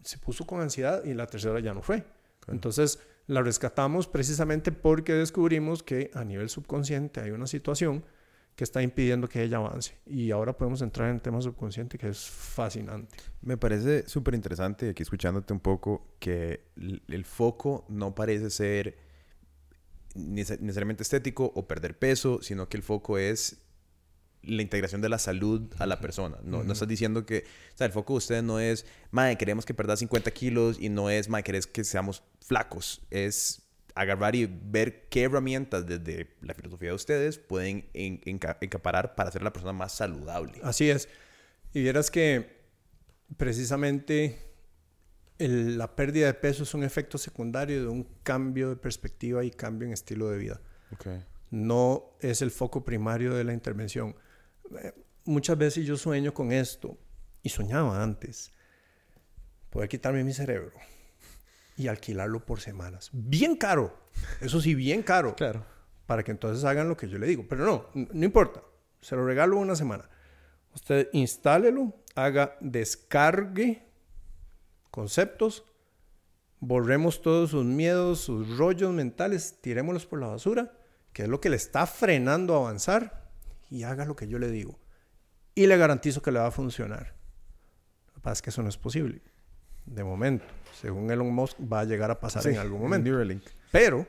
se puso con ansiedad y la tercera ya no fue. Entonces la rescatamos precisamente porque descubrimos que a nivel subconsciente hay una situación que está impidiendo que ella avance. Y ahora podemos entrar en el tema subconsciente que es fascinante. Me parece súper interesante aquí escuchándote un poco que el foco no parece ser necesariamente estético o perder peso, sino que el foco es la integración de la salud a la persona. No, no estás diciendo que, o sea, el foco de ustedes no es, madre, queremos que perdas 50 kilos y no es, madre, querés que seamos flacos. Es agarrar y ver qué herramientas desde la filosofía de ustedes pueden encaparar para hacer a la persona más saludable. Así es. Y vieras que precisamente la pérdida de peso es un efecto secundario de un cambio de perspectiva y cambio en estilo de vida. Okay. No es el foco primario de la intervención muchas veces yo sueño con esto, y soñaba antes, poder quitarme mi cerebro y alquilarlo por semanas. Bien caro, eso sí, bien caro. Claro. Para que entonces hagan lo que yo le digo. Pero no, no importa, se lo regalo una semana. Usted instálelo, haga descargue conceptos, borremos todos sus miedos, sus rollos mentales, tirémoslos por la basura, que es lo que le está frenando a avanzar y haga lo que yo le digo. Y le garantizo que le va a funcionar. Lo que pasa es que eso no es posible. De momento. Según Elon Musk, va a llegar a pasar en algún momento. Pero,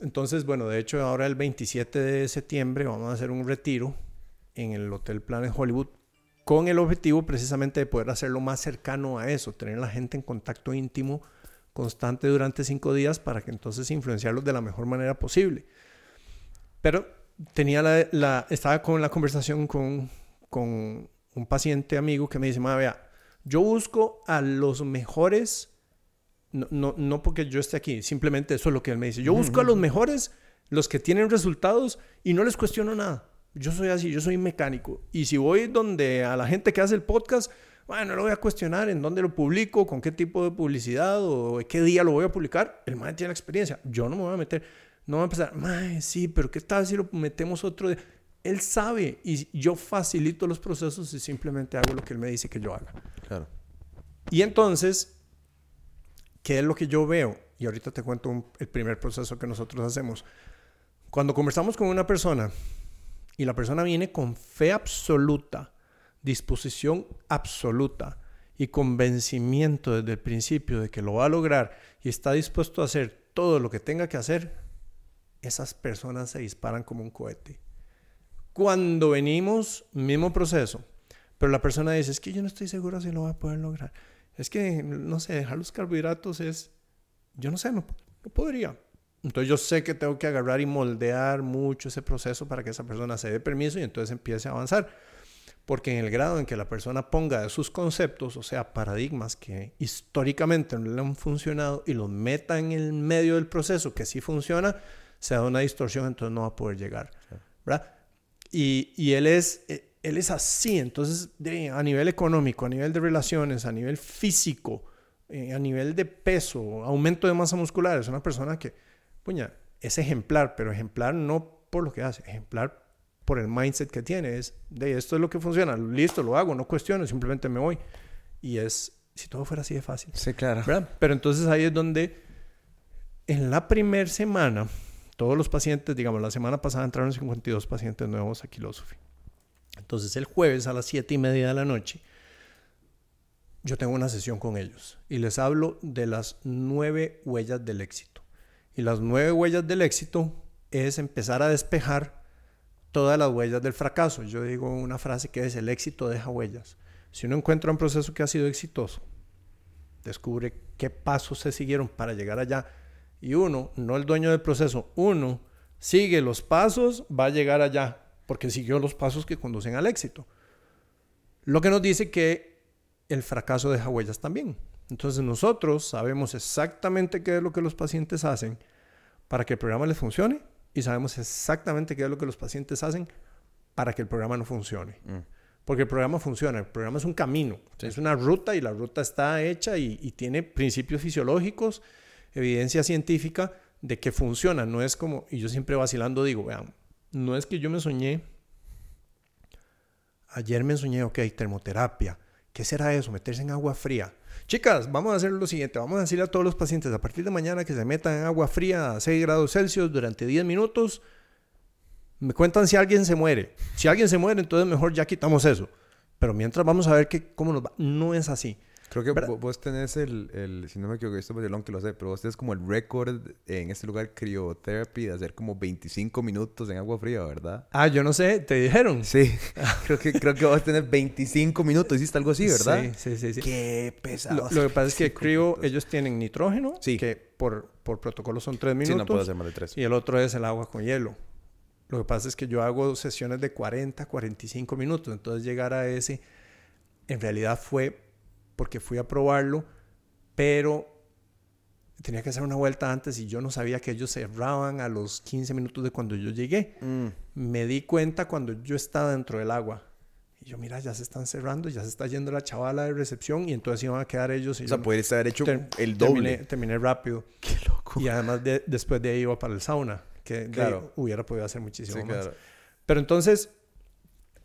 entonces, bueno, de hecho, ahora el 27 de septiembre vamos a hacer un retiro en el Hotel Planet Hollywood con el objetivo precisamente de poder hacerlo más cercano a eso, tener a la gente en contacto íntimo constante durante cinco días para que entonces influenciarlos de la mejor manera posible. Pero tenía la, la, estaba con la conversación con, con un paciente amigo que me dice, vea, yo busco a los mejores, no, no, no, porque yo esté aquí, simplemente eso es lo que él me dice. Yo busco a los mejores, los que tienen resultados y no les cuestiono nada. Yo soy así, yo soy mecánico. Y si voy donde a la gente que hace el podcast, bueno, no lo voy a cuestionar en dónde lo publico, con qué tipo de publicidad o qué día lo voy a publicar. El man tiene la experiencia. Yo no me voy a meter, no voy a empezar, mae, sí, pero ¿qué tal si lo metemos otro día? Él sabe y yo facilito los procesos y simplemente hago lo que él me dice que yo haga. Claro. Y entonces, ¿qué es lo que yo veo? Y ahorita te cuento el primer proceso que nosotros hacemos. Cuando conversamos con una persona y la persona viene con fe absoluta, disposición absoluta y convencimiento desde el principio de que lo va a lograr y está dispuesto a hacer todo lo que tenga que hacer, esas personas se disparan como un cohete. Cuando venimos, mismo proceso, pero la persona dice, es que yo no estoy seguro si lo va a poder lograr. Es que, no sé, dejar los carbohidratos es, yo no sé, no, no podría. Entonces yo sé que tengo que agarrar y moldear mucho ese proceso para que esa persona se dé permiso y entonces empiece a avanzar. Porque en el grado en que la persona ponga sus conceptos, o sea, paradigmas que históricamente no le han funcionado y los meta en el medio del proceso que sí funciona, se da una distorsión, entonces no va a poder llegar. ¿verdad? Y, y, él, es, eh, él es así, entonces a nivel económico, a nivel de relaciones, a nivel físico, eh, a nivel de peso, aumento de masa muscular, es una persona que, puña, es ejemplar, pero ejemplar no por lo que hace, ejemplar por el mindset que tiene. Es de esto es lo que funciona, listo, lo hago, no cuestiono, simplemente me voy. Y es, si todo fuera así de fácil. Sí, claro. Pero entonces ahí es donde en la primera semana, todos los pacientes, digamos, la semana pasada entraron 52 pacientes nuevos a Kilosophy. Entonces el jueves a las 7 y media de la noche, yo tengo una sesión con ellos y les hablo de las nueve huellas del éxito. Y las nueve huellas del éxito es empezar a despejar todas las huellas del fracaso. Yo digo una frase que es el éxito deja huellas. Si uno encuentra un proceso que ha sido exitoso, descubre qué pasos se siguieron para llegar allá y uno, no el dueño del proceso, uno sigue los pasos, va a llegar allá porque siguió los pasos que conducen al éxito. Lo que nos dice que el fracaso deja huellas también. Entonces nosotros sabemos exactamente qué es lo que los pacientes hacen para que el programa les funcione y sabemos exactamente qué es lo que los pacientes hacen para que el programa no funcione. Mm. Porque el programa funciona, el programa es un camino, es una ruta y la ruta está hecha y, tiene principios fisiológicos, evidencia científica de que funciona. No es como, y yo siempre vacilando digo, vean, no es que yo me soñé, ayer me soñé, ok, termoterapia, ¿qué será eso? Meterse en agua fría. Chicas, vamos a hacer lo siguiente. Vamos a decirle a todos los pacientes a partir de mañana que se metan en agua fría a 6 grados Celsius durante 10 minutos. Me cuentan si alguien se muere. Si alguien se muere, entonces mejor ya quitamos eso. Pero mientras vamos a ver que, cómo nos va. No es así. Creo que vos tenés el, el, si no me equivoco, esto es que lo sé, pero vos tenés como el récord en este lugar Cryotherapy de hacer como 25 minutos en agua fría, ¿verdad? Ah, yo no sé, ¿te dijeron? Sí, creo que, creo que vos tenés 25 minutos, hiciste algo así, ¿verdad? Sí, sí, sí. Qué pesado. Lo, que pasa es que Cryo, ellos tienen nitrógeno, sí. que por, por protocolo son 3 minutos. Sí, no puedo hacer más de 3. Y el otro es el agua con hielo. Lo que pasa es que yo hago sesiones de 40, 45 minutos, entonces llegar a ese, en realidad fue porque fui a probarlo, pero tenía que hacer una vuelta antes y yo no sabía que ellos cerraban a los 15 minutos de cuando yo llegué. Mm. Me di cuenta cuando yo estaba dentro del agua. Y yo, mira, ya se están cerrando, ya se está yendo la chavala de recepción y entonces iban a quedar ellos. Y o sea, puede haber hecho el doble. Terminé, rápido. Qué loco. Y además después de ahí iba para el sauna, que claro. hubiera podido hacer muchísimo más. Pero entonces,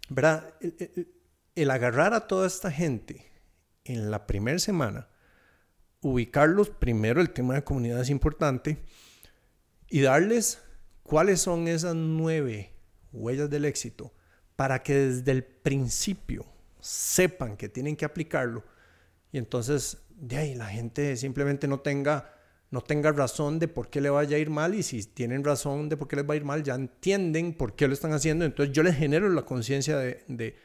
¿verdad? el agarrar a toda esta gente en la primera semana, ubicarlos primero, el tema de comunidad es importante, y darles cuáles son esas nueve huellas del éxito para que desde el principio sepan que tienen que aplicarlo y entonces de ahí la gente simplemente no tenga no tenga razón de por qué le vaya a ir mal y si tienen razón de por qué les va a ir mal ya entienden por qué lo están haciendo entonces yo les genero la conciencia de, de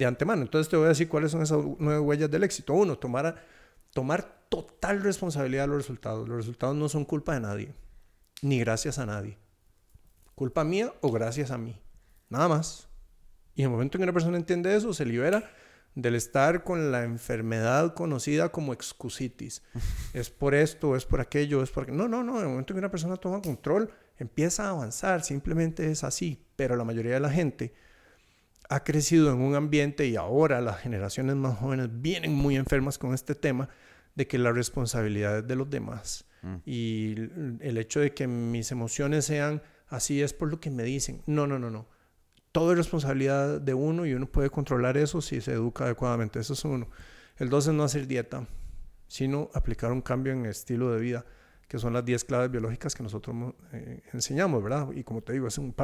antemano. Entonces te voy a decir cuáles son esas nueve huellas del éxito. Uno, tomar, tomar total responsabilidad de los resultados. Los resultados no son culpa de nadie, ni gracias a nadie. culpa mía o gracias a mí. Nada más. Y en el momento en que una persona entiende eso, se libera del estar con la enfermedad conocida como excusitis. es por esto, es por aquello, es por... No, no, no. En el momento en que una persona toma control, empieza a avanzar. Simplemente es así. Pero la mayoría de la gente ha crecido en un ambiente y ahora las generaciones más jóvenes vienen muy enfermas con este tema de que la responsabilidad es de los demás. Mm. Y el hecho de que mis emociones sean así es por lo que me dicen. No, no, no, no. Todo es responsabilidad de uno y uno puede controlar eso si se educa adecuadamente. Eso es uno. El dos es no hacer dieta, sino aplicar un cambio en el estilo de vida, que son las 10 claves biológicas que nosotros eh, enseñamos, ¿verdad? Y como te digo, es un,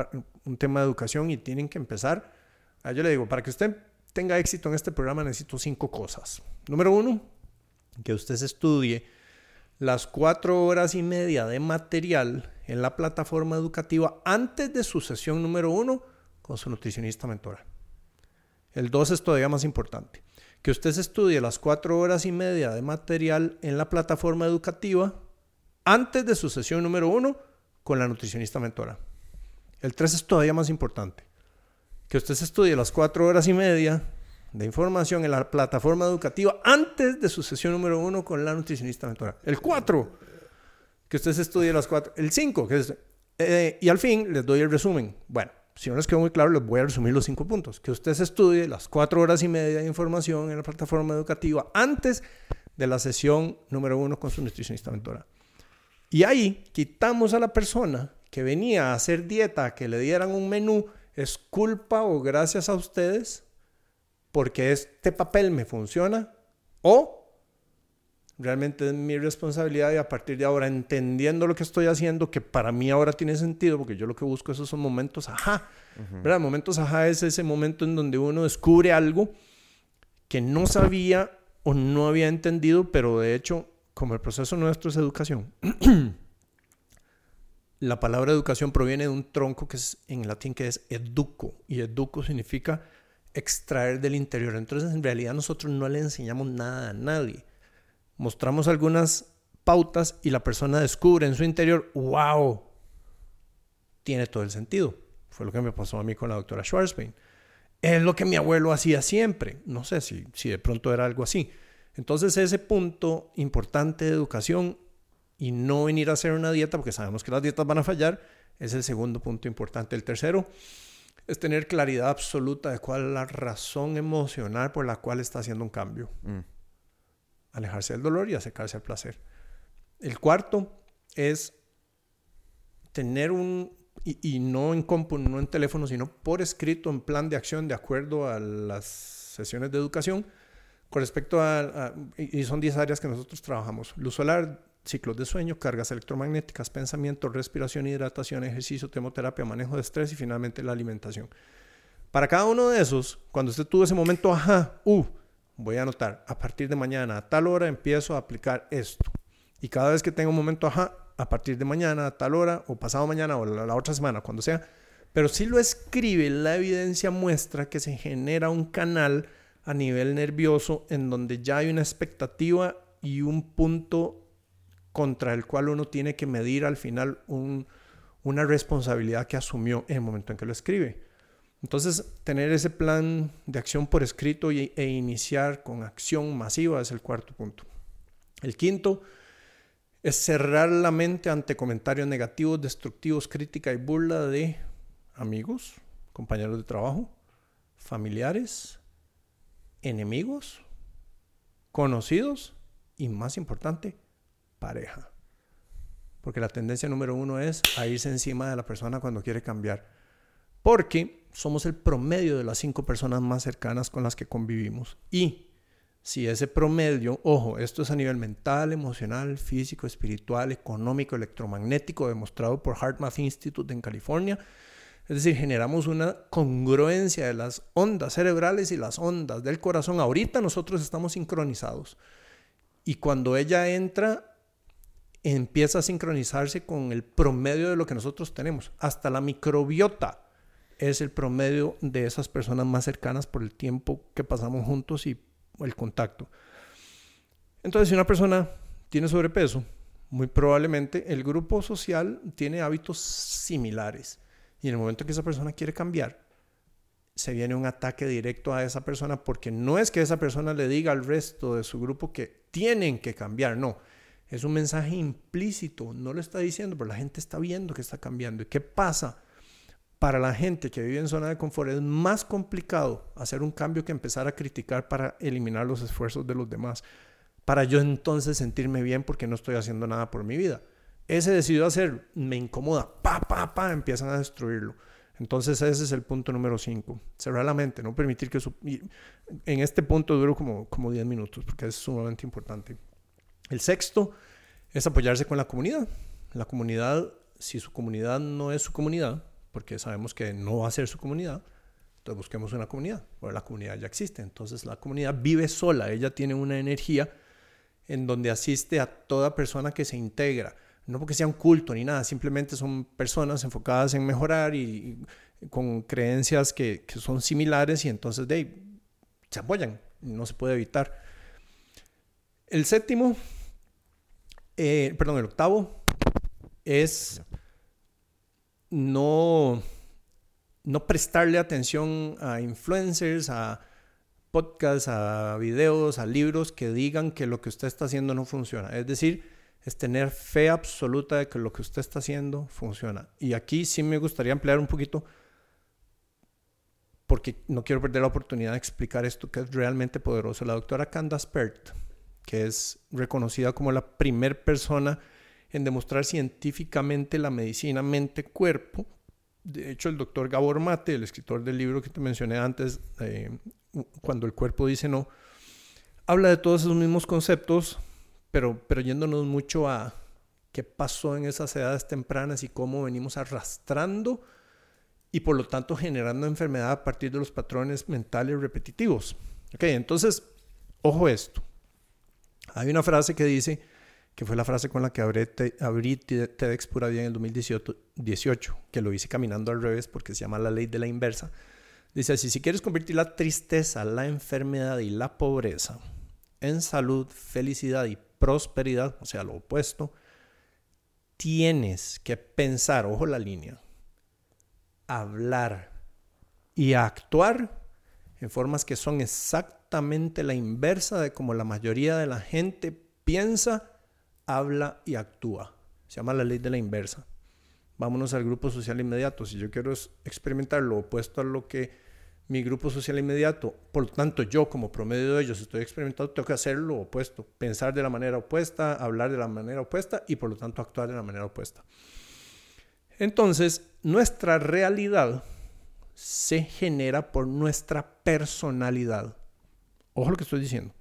un tema de educación y tienen que empezar. Ah, yo le digo, para que usted tenga éxito en este programa necesito cinco cosas. Número uno, que usted estudie las cuatro horas y media de material en la plataforma educativa antes de su sesión número uno con su nutricionista mentora. El dos es todavía más importante. Que usted estudie las cuatro horas y media de material en la plataforma educativa antes de su sesión número uno con la nutricionista mentora. El tres es todavía más importante. Que usted se estudie las cuatro horas y media de información en la plataforma educativa antes de su sesión número uno con la nutricionista mentora. El 4, que usted se estudie las cuatro. El 5, que es... Eh, y al fin les doy el resumen. Bueno, si no les quedó muy claro, les voy a resumir los cinco puntos. Que usted se estudie las cuatro horas y media de información en la plataforma educativa antes de la sesión número uno con su nutricionista mentora. Y ahí quitamos a la persona que venía a hacer dieta, que le dieran un menú, es culpa o gracias a ustedes porque este papel me funciona o realmente es mi responsabilidad y a partir de ahora entendiendo lo que estoy haciendo, que para mí ahora tiene sentido, porque yo lo que busco esos son momentos ajá. ¿verdad? Momentos ajá es ese momento en donde uno descubre algo que no sabía o no había entendido, pero de hecho, como el proceso nuestro es educación, la palabra educación proviene de un tronco que es en latín que es educo, y educo significa extraer del interior. Entonces, en realidad nosotros no le enseñamos nada a nadie. Mostramos algunas pautas y la persona descubre en su interior, wow, tiene todo el sentido. Fue lo que me pasó a mí con la doctora Schwarzbein. Es lo que mi abuelo hacía siempre. No sé si, si de pronto era algo así. Entonces ese punto importante de educación y no venir a hacer una dieta, porque sabemos que las dietas van a fallar, es el segundo punto importante. El tercero, es tener claridad absoluta de cuál es la razón emocional por la cual está haciendo un cambio. Mm. Alejarse del dolor y acercarse al placer. El cuarto es tener un, y, no en compu, no en teléfono, sino por escrito, en plan de acción, de acuerdo a las sesiones de educación, con respecto a, a y son 10 áreas que nosotros trabajamos. Luz solar, ciclos de sueño, cargas electromagnéticas, pensamiento, respiración, hidratación, ejercicio, temoterapia, manejo de estrés y finalmente la alimentación. Para cada uno de esos, cuando usted tuvo ese momento, ajá, uh, voy a anotar, a partir de mañana a tal hora empiezo a aplicar esto. Y cada vez que tenga un momento, ajá, a partir de mañana a tal hora, o pasado mañana, o la, la otra semana, cuando sea, pero si lo escribe, la evidencia muestra que se genera un canal a nivel nervioso en donde ya hay una expectativa y un punto contra el cual uno tiene que medir al final una responsabilidad que asumió en el momento en que lo escribe. Entonces, tener ese plan de acción por escrito e iniciar con acción masiva es el cuarto punto. El quinto es cerrar la mente ante comentarios negativos, destructivos, crítica y burla de amigos, compañeros de trabajo, familiares, enemigos, conocidos y, más importante, pareja. Porque la tendencia número uno es a irse encima de la persona cuando quiere cambiar. Porque somos el promedio de las cinco personas más cercanas con las que convivimos. Y si ese promedio, ojo, esto es a nivel mental, emocional, físico, espiritual, económico, electromagnético, demostrado por HeartMath Institute en California, es decir, generamos una congruencia de las ondas cerebrales y las ondas del corazón. Ahorita nosotros estamos sincronizados. Y cuando ella entra empieza a sincronizarse con el promedio de lo que nosotros tenemos. Hasta la microbiota es el promedio de esas personas más cercanas por el tiempo que pasamos juntos y el contacto. Entonces, si una persona tiene sobrepeso, muy probablemente el grupo social tiene hábitos similares. Y en el momento que esa persona quiere cambiar, se viene un ataque directo a esa persona porque no es que esa persona le diga al resto de su grupo que tienen que cambiar, no. Es un mensaje implícito, no lo está diciendo, pero la gente está viendo que está cambiando. ¿Y qué pasa? Para la gente que vive en zona de confort es más complicado hacer un cambio que empezar a criticar para eliminar los esfuerzos de los demás. Para yo entonces sentirme bien porque no estoy haciendo nada por mi vida. Ese decidió hacer, me incomoda, pa, pa, pa, empiezan a destruirlo. Entonces ese es el punto número 5. Cerrar la mente, no permitir que. En este punto duro como, como 10 minutos porque es sumamente importante. El sexto es apoyarse con la comunidad. La comunidad, si su comunidad no es su comunidad, porque sabemos que no va a ser su comunidad, entonces busquemos una comunidad. Bueno, la comunidad ya existe, entonces la comunidad vive sola, ella tiene una energía en donde asiste a toda persona que se integra. No porque sea un culto ni nada, simplemente son personas enfocadas en mejorar y, con creencias que, son similares y entonces de se apoyan, no se puede evitar. El séptimo eh, perdón, el octavo es no, no prestarle atención a influencers, a podcasts, a videos, a libros que digan que lo que usted está haciendo no funciona. Es decir, es tener fe absoluta de que lo que usted está haciendo funciona. Y aquí sí me gustaría ampliar un poquito, porque no quiero perder la oportunidad de explicar esto que es realmente poderoso. La doctora Candace Pert que es reconocida como la primer persona en demostrar científicamente la medicina mente-cuerpo. De hecho, el doctor Gabor Mate, el escritor del libro que te mencioné antes, eh, Cuando el cuerpo dice no, habla de todos esos mismos conceptos, pero, pero yéndonos mucho a qué pasó en esas edades tempranas y cómo venimos arrastrando y por lo tanto generando enfermedad a partir de los patrones mentales repetitivos. Ok, entonces, ojo esto. Hay una frase que dice, que fue la frase con la que abrí, abrí TEDx Pura Vida en el 2018, que lo hice caminando al revés porque se llama la ley de la inversa. Dice así, si quieres convertir la tristeza, la enfermedad y la pobreza en salud, felicidad y prosperidad, o sea, lo opuesto, tienes que pensar, ojo la línea, hablar y actuar en formas que son exactamente la inversa de como la mayoría de la gente piensa, habla y actúa. Se llama la ley de la inversa. Vámonos al grupo social inmediato. Si yo quiero experimentar lo opuesto a lo que mi grupo social inmediato, por lo tanto yo como promedio de ellos estoy experimentando, tengo que hacer lo opuesto, pensar de la manera opuesta, hablar de la manera opuesta y por lo tanto actuar de la manera opuesta. Entonces, nuestra realidad se genera por nuestra personalidad. Ojo lo que estoy diciendo.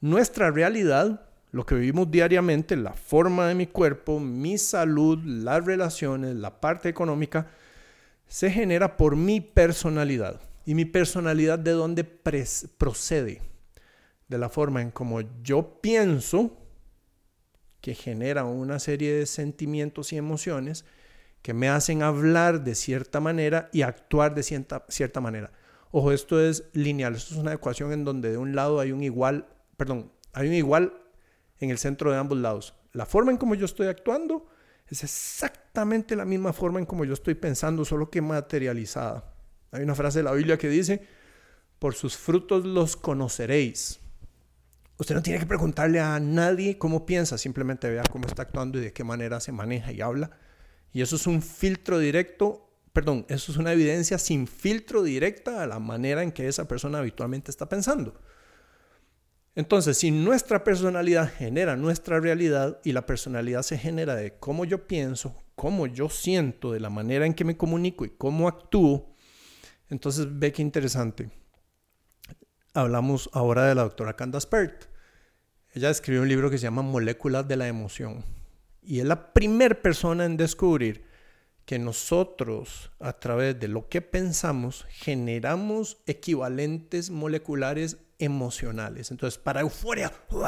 Nuestra realidad, lo que vivimos diariamente, la forma de mi cuerpo, mi salud, las relaciones, la parte económica, se genera por mi personalidad. ¿Y mi personalidad de dónde procede? De la forma en como yo pienso, que genera una serie de sentimientos y emociones, que me hacen hablar de cierta manera y actuar de cierta, cierta manera. Ojo, esto es lineal, esto es una ecuación en donde de un lado hay un igual, perdón, hay un igual en el centro de ambos lados. La forma en como yo estoy actuando es exactamente la misma forma en como yo estoy pensando, solo que materializada. Hay una frase de la Biblia que dice, por sus frutos los conoceréis. Usted no tiene que preguntarle a nadie cómo piensa, simplemente vea cómo está actuando y de qué manera se maneja y habla y eso es un filtro directo, perdón, eso es una evidencia sin filtro directa a la manera en que esa persona habitualmente está pensando. Entonces, si nuestra personalidad genera nuestra realidad y la personalidad se genera de cómo yo pienso, cómo yo siento, de la manera en que me comunico y cómo actúo, entonces ve qué interesante. Hablamos ahora de la doctora Candace Pert. Ella escribió un libro que se llama Moléculas de la Emoción y es la primera persona en descubrir que nosotros, a través de lo que pensamos, generamos equivalentes moleculares emocionales. Entonces, para euforia, en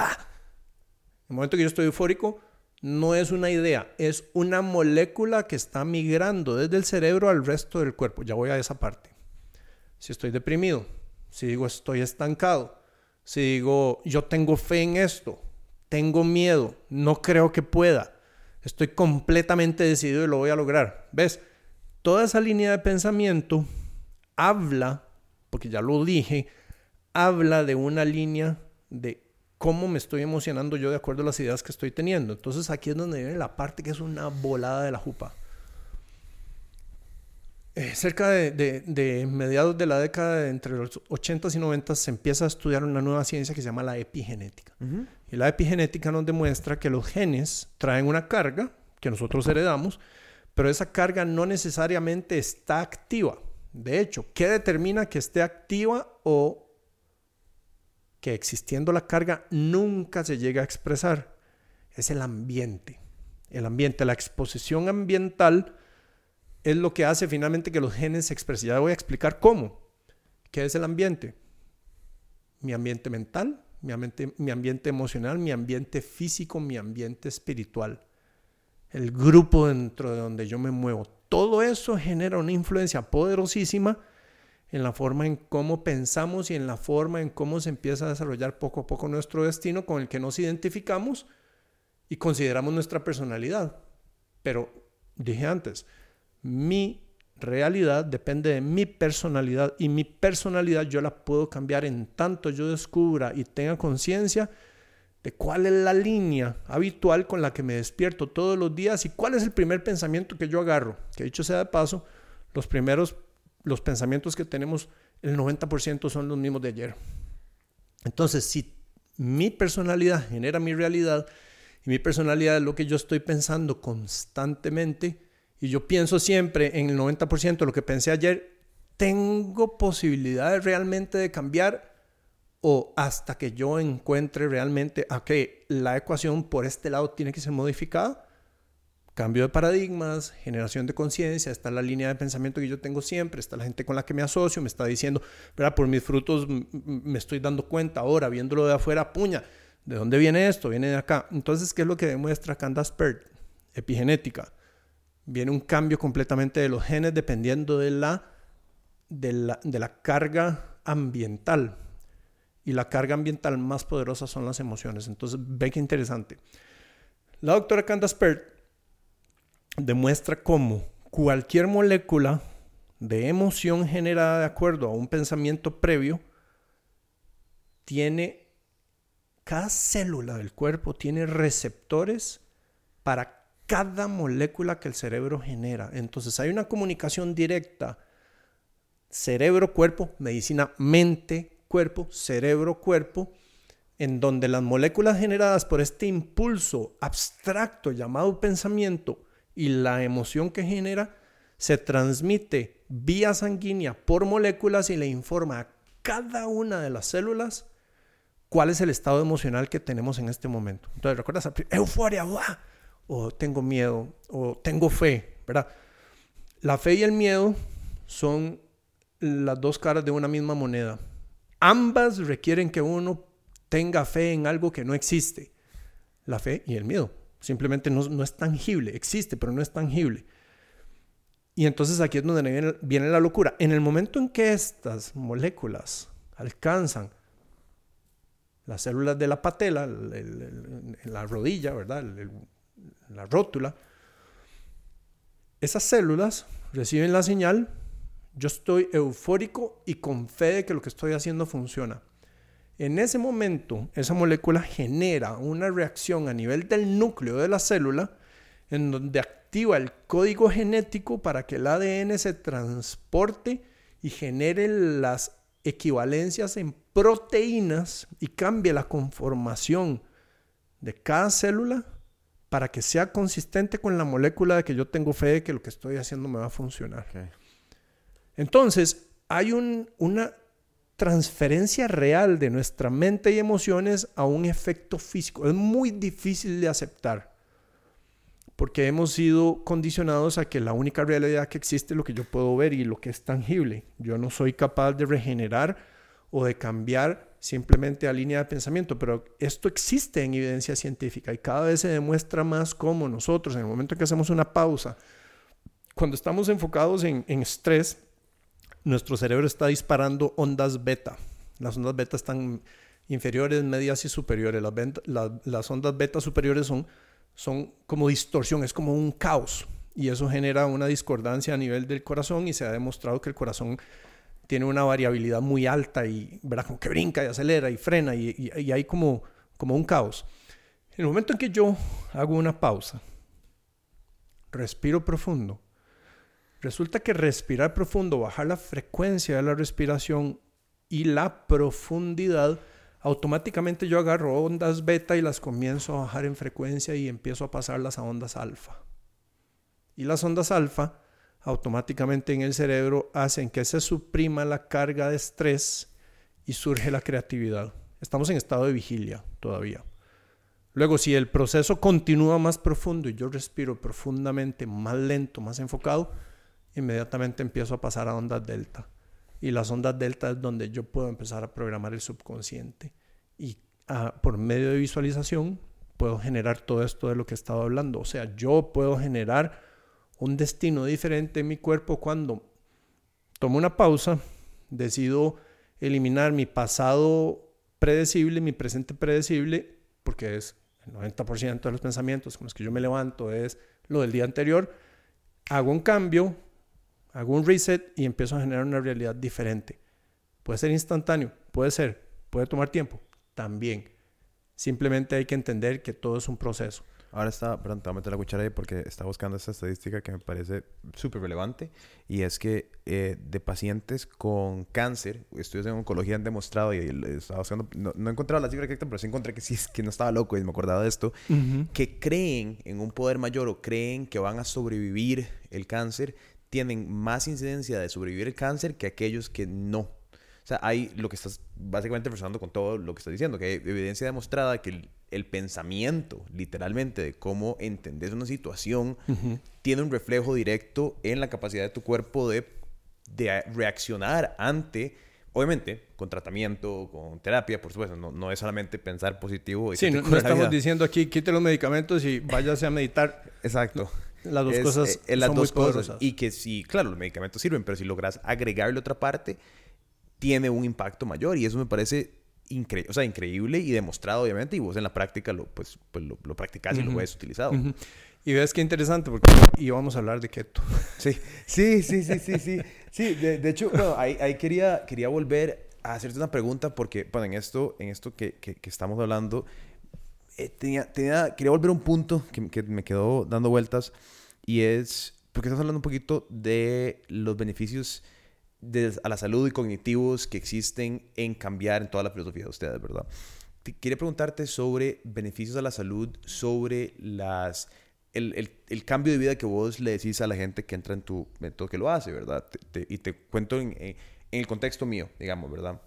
el momento que yo estoy eufórico, no es una idea, es una molécula que está migrando desde el cerebro al resto del cuerpo. Ya voy a esa parte. Si estoy deprimido, si digo estoy estancado, si digo yo tengo fe en esto, tengo miedo, no creo que pueda, Estoy completamente decidido y lo voy a lograr. ¿Ves? toda esa línea de pensamiento habla, porque ya lo dije, habla de una línea de cómo me estoy emocionando yo de acuerdo a las ideas que estoy teniendo. Entonces aquí es donde viene la parte que es una volada de la jupa. Eh, cerca de, mediados de la década, entre los 80s y 90 se empieza a estudiar una nueva ciencia que se llama la epigenética. Y la epigenética nos demuestra que los genes traen una carga que nosotros heredamos, pero esa carga no necesariamente está activa. De hecho, ¿qué determina que esté activa o que existiendo la carga nunca se llega a expresar? Es el ambiente. El ambiente, la exposición ambiental es lo que hace finalmente que los genes se expresen. Ya voy a explicar cómo. ¿Qué es el ambiente? Mi ambiente mental, mi ambiente, mi ambiente emocional, mi ambiente físico, mi ambiente espiritual. El grupo dentro de donde yo me muevo. Todo eso genera una influencia poderosísima en la forma en cómo pensamos y en la forma en cómo se empieza a desarrollar poco a poco nuestro destino con el que nos identificamos y consideramos nuestra personalidad. Pero dije antes, mi realidad depende de mi personalidad y mi personalidad yo la puedo cambiar en tanto yo descubra y tenga conciencia de cuál es la línea habitual con la que me despierto todos los días y cuál es el primer pensamiento que yo agarro. Que dicho sea de paso, los primeros, los pensamientos que tenemos, el 90% son los mismos de ayer. Entonces, si mi personalidad genera mi realidad y mi personalidad es lo que yo estoy pensando constantemente, y yo pienso siempre en el 90% de lo que pensé ayer, tengo posibilidades realmente de cambiar o hasta que yo encuentre realmente, ok, la ecuación por este lado tiene que ser modificada. Cambio de paradigmas, generación de conciencia, está la línea de pensamiento que yo tengo siempre, está la gente con la que me asocio, me está diciendo, ¿verdad? Por mis frutos me estoy dando cuenta ahora, viéndolo de afuera, puña, ¿de dónde viene esto? Viene de acá. Entonces, ¿qué es lo que demuestra Candace Pert? Epigenética viene un cambio completamente de los genes dependiendo de la, de la, carga ambiental. Y la carga ambiental más poderosa son las emociones. Entonces, ve qué interesante. La doctora Candace Pert demuestra cómo cualquier molécula de emoción generada de acuerdo a un pensamiento previo tiene, cada célula del cuerpo tiene receptores para cada molécula que el cerebro genera. Entonces hay una comunicación directa cerebro-cuerpo, medicina mente-cuerpo, cerebro-cuerpo, en donde las moléculas generadas por este impulso abstracto llamado pensamiento y la emoción que genera se transmite vía sanguínea por moléculas y le informa a cada una de las células cuál es el estado emocional que tenemos en este momento. Entonces, ¿recuerdas? Euforia, ¡buah! O tengo miedo, o tengo fe, ¿verdad? La fe y el miedo son las dos caras de una misma moneda. Ambas requieren que uno tenga fe en algo que no existe. La fe y el miedo. Simplemente no, es tangible, existe, pero no es tangible. Y entonces aquí es donde viene, la locura. En el momento en que estas moléculas alcanzan las células de la patela, la rodilla, ¿verdad? La rótula, esas células reciben la señal, yo estoy eufórico y con fe de que lo que estoy haciendo funciona. En ese momento, esa molécula genera una reacción a nivel del núcleo de la célula en donde activa el código genético para que el ADN se transporte y genere las equivalencias en proteínas y cambie la conformación de cada célula para que sea consistente con la molécula de que yo tengo fe de que lo que estoy haciendo me va a funcionar. Entonces, hay una transferencia real de nuestra mente y emociones a un efecto físico. Es muy difícil de aceptar porque hemos sido condicionados a que la única realidad que existe es lo que yo puedo ver y lo que es tangible. Yo no soy capaz de regenerar o de cambiar simplemente a línea de pensamiento, pero esto existe en evidencia científica y cada vez se demuestra más cómo nosotros, en el momento en que hacemos una pausa, cuando estamos enfocados en, estrés, nuestro cerebro está disparando ondas beta. Las ondas beta están inferiores, medias y superiores. Las, las ondas beta superiores son, son como distorsión, es como un caos. y eso genera una discordancia a nivel del corazón y se ha demostrado que el corazón tiene una variabilidad muy alta y, ¿verdad? Como que brinca y acelera y frena y, y, hay como, como un caos. En el momento en que yo hago una pausa, respiro profundo, resulta que respirar profundo, bajar la frecuencia de la respiración y la profundidad, automáticamente yo agarro ondas beta y las comienzo a bajar en frecuencia y empiezo a pasarlas a ondas alfa. Y las ondas alfa automáticamente en el cerebro hacen que se suprima la carga de estrés y surge la creatividad. Estamos en estado de vigilia todavía. Luego, si el proceso continúa más profundo y yo respiro profundamente, más lento, más enfocado, inmediatamente empiezo a pasar a ondas delta. Y las ondas delta es donde yo puedo empezar a programar el subconsciente. Y ah, por medio de visualización puedo generar todo esto de lo que he estado hablando. O sea, yo puedo generar un destino diferente en mi cuerpo cuando tomo una pausa, decido eliminar mi pasado predecible, mi presente predecible, porque es el 90% de los pensamientos con los que yo me levanto es lo del día anterior, hago un cambio, hago un reset y empiezo a generar una realidad diferente. Puede ser instantáneo, puede ser, puede tomar tiempo, también. Simplemente hay que entender que todo es un proceso. Ahora está, perdón, te voy a meter la cuchara ahí porque está buscando esta estadística que me parece súper relevante y es que eh, de pacientes con cáncer, estudios en oncología han demostrado y estaba buscando, no, he encontrado la cifra exacta, pero sí encontré que sí, que no estaba loco y me acordaba de esto, que creen en un poder mayor o creen que van a sobrevivir el cáncer, tienen más incidencia de sobrevivir el cáncer que aquellos que no. Sea, hay lo que estás básicamente reforzando con todo lo que estás diciendo, que hay evidencia demostrada que el el pensamiento, literalmente, de cómo entender una situación, tiene un reflejo directo en la capacidad de tu cuerpo de, de reaccionar ante, obviamente, con tratamiento, con terapia, por supuesto, no, no es solamente pensar positivo. Y sí, no, estamos diciendo aquí, quite los medicamentos y váyase a meditar. Exacto. Las dos cosas eh, las dos cosas. Y que sí, claro, los medicamentos sirven, pero si logras agregarle otra parte, tiene un impacto mayor. Y eso me parece o sea, increíble y demostrado, obviamente, y vos en la práctica lo, pues, pues lo, lo practicás y lo ves utilizado. Y ves qué interesante, porque íbamos a hablar de keto. Sí, sí, sí, sí, sí, sí. sí de, hecho, ahí, ahí, quería, quería volver a hacerte una pregunta, porque, bueno, en esto, en esto que, que, estamos hablando, eh, tenía, tenía, quería volver a un punto que, que me quedó dando vueltas, y es, porque estás hablando un poquito de los beneficios a la salud y cognitivos que existen en cambiar en toda la filosofía de ustedes, ¿verdad? quería preguntarte sobre beneficios a la salud, sobre las, el, el, cambio de vida que vos le decís a la gente que entra en tu método que lo hace, ¿verdad? y te cuento en, en, el contexto mío, digamos, ¿verdad?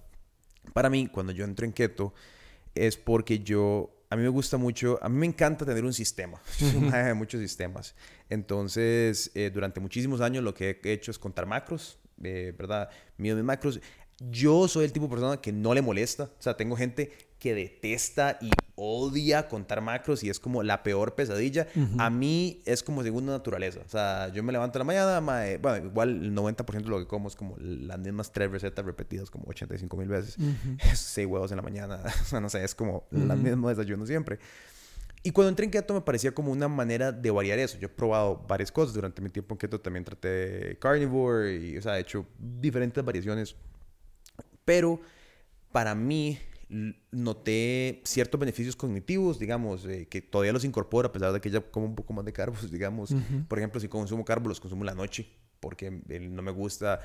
Para mí, cuando yo entro en keto, es porque yo a mí me gusta mucho, a mí me encanta tener un sistema, muchos sistemas. Entonces, eh, durante muchísimos años lo que he hecho es contar macros, eh, ¿verdad? Mío de macros. Yo soy el tipo de persona que no le molesta. O sea, tengo gente que detesta y odia contar macros y es como la peor pesadilla. A mí es como segunda naturaleza. O sea, yo me levanto en la mañana, bueno, igual el 90% de lo que como es como las mismas tres recetas repetidas como 85 mil veces. Seis huevos en la mañana. o sea, no sé, es como la misma desayuno siempre. Y cuando entré en keto me parecía como una manera de variar eso. Yo he probado varias cosas durante mi tiempo en keto. También traté carnivore y, o sea, he hecho diferentes variaciones. Pero para mí noté ciertos beneficios cognitivos, digamos, eh, que todavía los incorporo a pesar de que ya como un poco más de carbos, digamos. Por ejemplo, si consumo carbos, los consumo en la noche porque no me gusta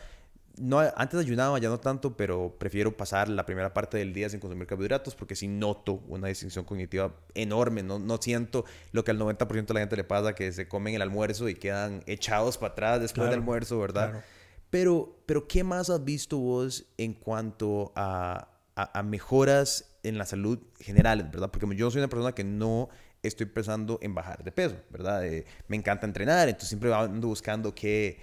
no, antes ayunaba, ya no tanto, pero prefiero pasar la primera parte del día sin consumir carbohidratos porque sí noto una distinción cognitiva enorme. No, no siento lo que al 90% de la gente le pasa, que se comen el almuerzo y quedan echados para atrás después del almuerzo, ¿verdad? Pero, pero, ¿qué más has visto vos en cuanto a, a, mejoras en la salud generales, ¿verdad? Porque yo soy una persona que no estoy pensando en bajar de peso, ¿verdad? Eh, me encanta entrenar, entonces siempre ando buscando qué,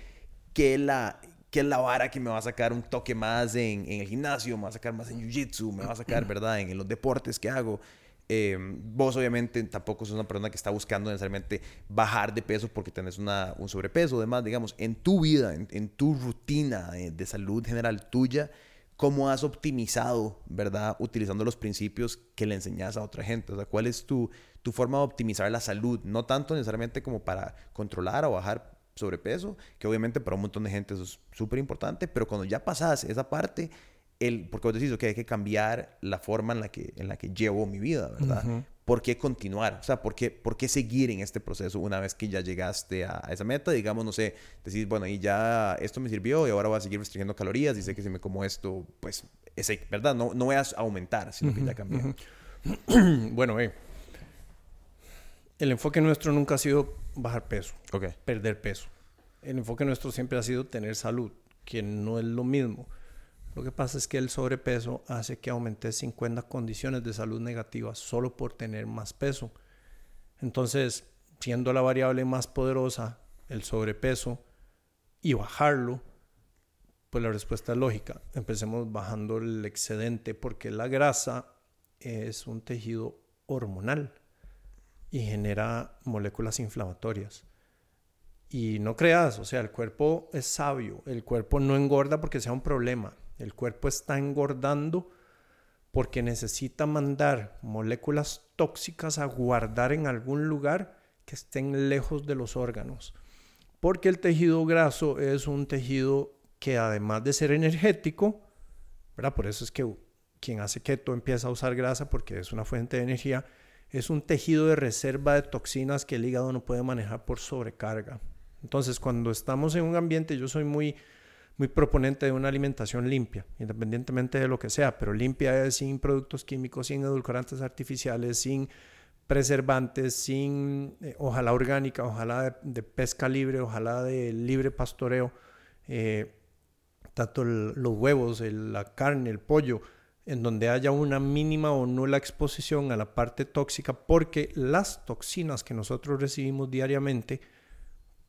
qué la qué es la vara que me va a sacar un toque más en, en el gimnasio, me va a sacar más en jiu-jitsu, me va a sacar, ¿verdad?, en, los deportes que hago. Em, vos obviamente tampoco sos una persona que está buscando necesariamente bajar de peso porque tenés una, un sobrepeso. Además, digamos, en tu vida, en, tu rutina de, salud general tuya, ¿cómo has optimizado, verdad, utilizando los principios que le enseñas a otra gente? O sea, ¿cuál es tu, tu forma de optimizar la salud? No tanto necesariamente como para controlar o bajar sobrepeso, que obviamente para un montón de gente eso es súper importante, pero cuando ya pasas esa parte, el, porque vos decís, que hay que cambiar la forma en la que, en la que llevo mi vida, ¿verdad? ¿Por qué continuar? O sea, ¿por qué, ¿por qué seguir en este proceso una vez que ya llegaste a, esa meta? Digamos, no sé, decís, bueno, y ya esto me sirvió y ahora voy a seguir restringiendo calorías y sé que si me como esto, pues, ese, ¿verdad? No, no voy a aumentar, sino que ya cambié. bueno, eh, el enfoque nuestro nunca ha sido bajar peso, okay. perder peso. El enfoque nuestro siempre ha sido tener salud, que no es lo mismo. Lo que pasa es que el sobrepeso hace que aumente 50 condiciones de salud negativas solo por tener más peso. Entonces, siendo la variable más poderosa el sobrepeso y bajarlo, pues la respuesta es lógica. Empecemos bajando el excedente porque la grasa es un tejido hormonal y genera moléculas inflamatorias. Y no creas, o sea, el cuerpo es sabio, el cuerpo no engorda porque sea un problema, el cuerpo está engordando porque necesita mandar moléculas tóxicas a guardar en algún lugar que estén lejos de los órganos. Porque el tejido graso es un tejido que además de ser energético, ¿verdad? Por eso es que quien hace keto empieza a usar grasa porque es una fuente de energía, es un tejido de reserva de toxinas que el hígado no puede manejar por sobrecarga. Entonces, cuando estamos en un ambiente, yo soy muy, muy proponente de una alimentación limpia, independientemente de lo que sea, pero limpia es sin productos químicos, sin edulcorantes artificiales, sin preservantes, sin, eh, ojalá orgánica, ojalá de, pesca libre, ojalá de libre pastoreo, eh, tanto los huevos, la carne, el pollo, en donde haya una mínima o nula exposición a la parte tóxica, porque las toxinas que nosotros recibimos diariamente,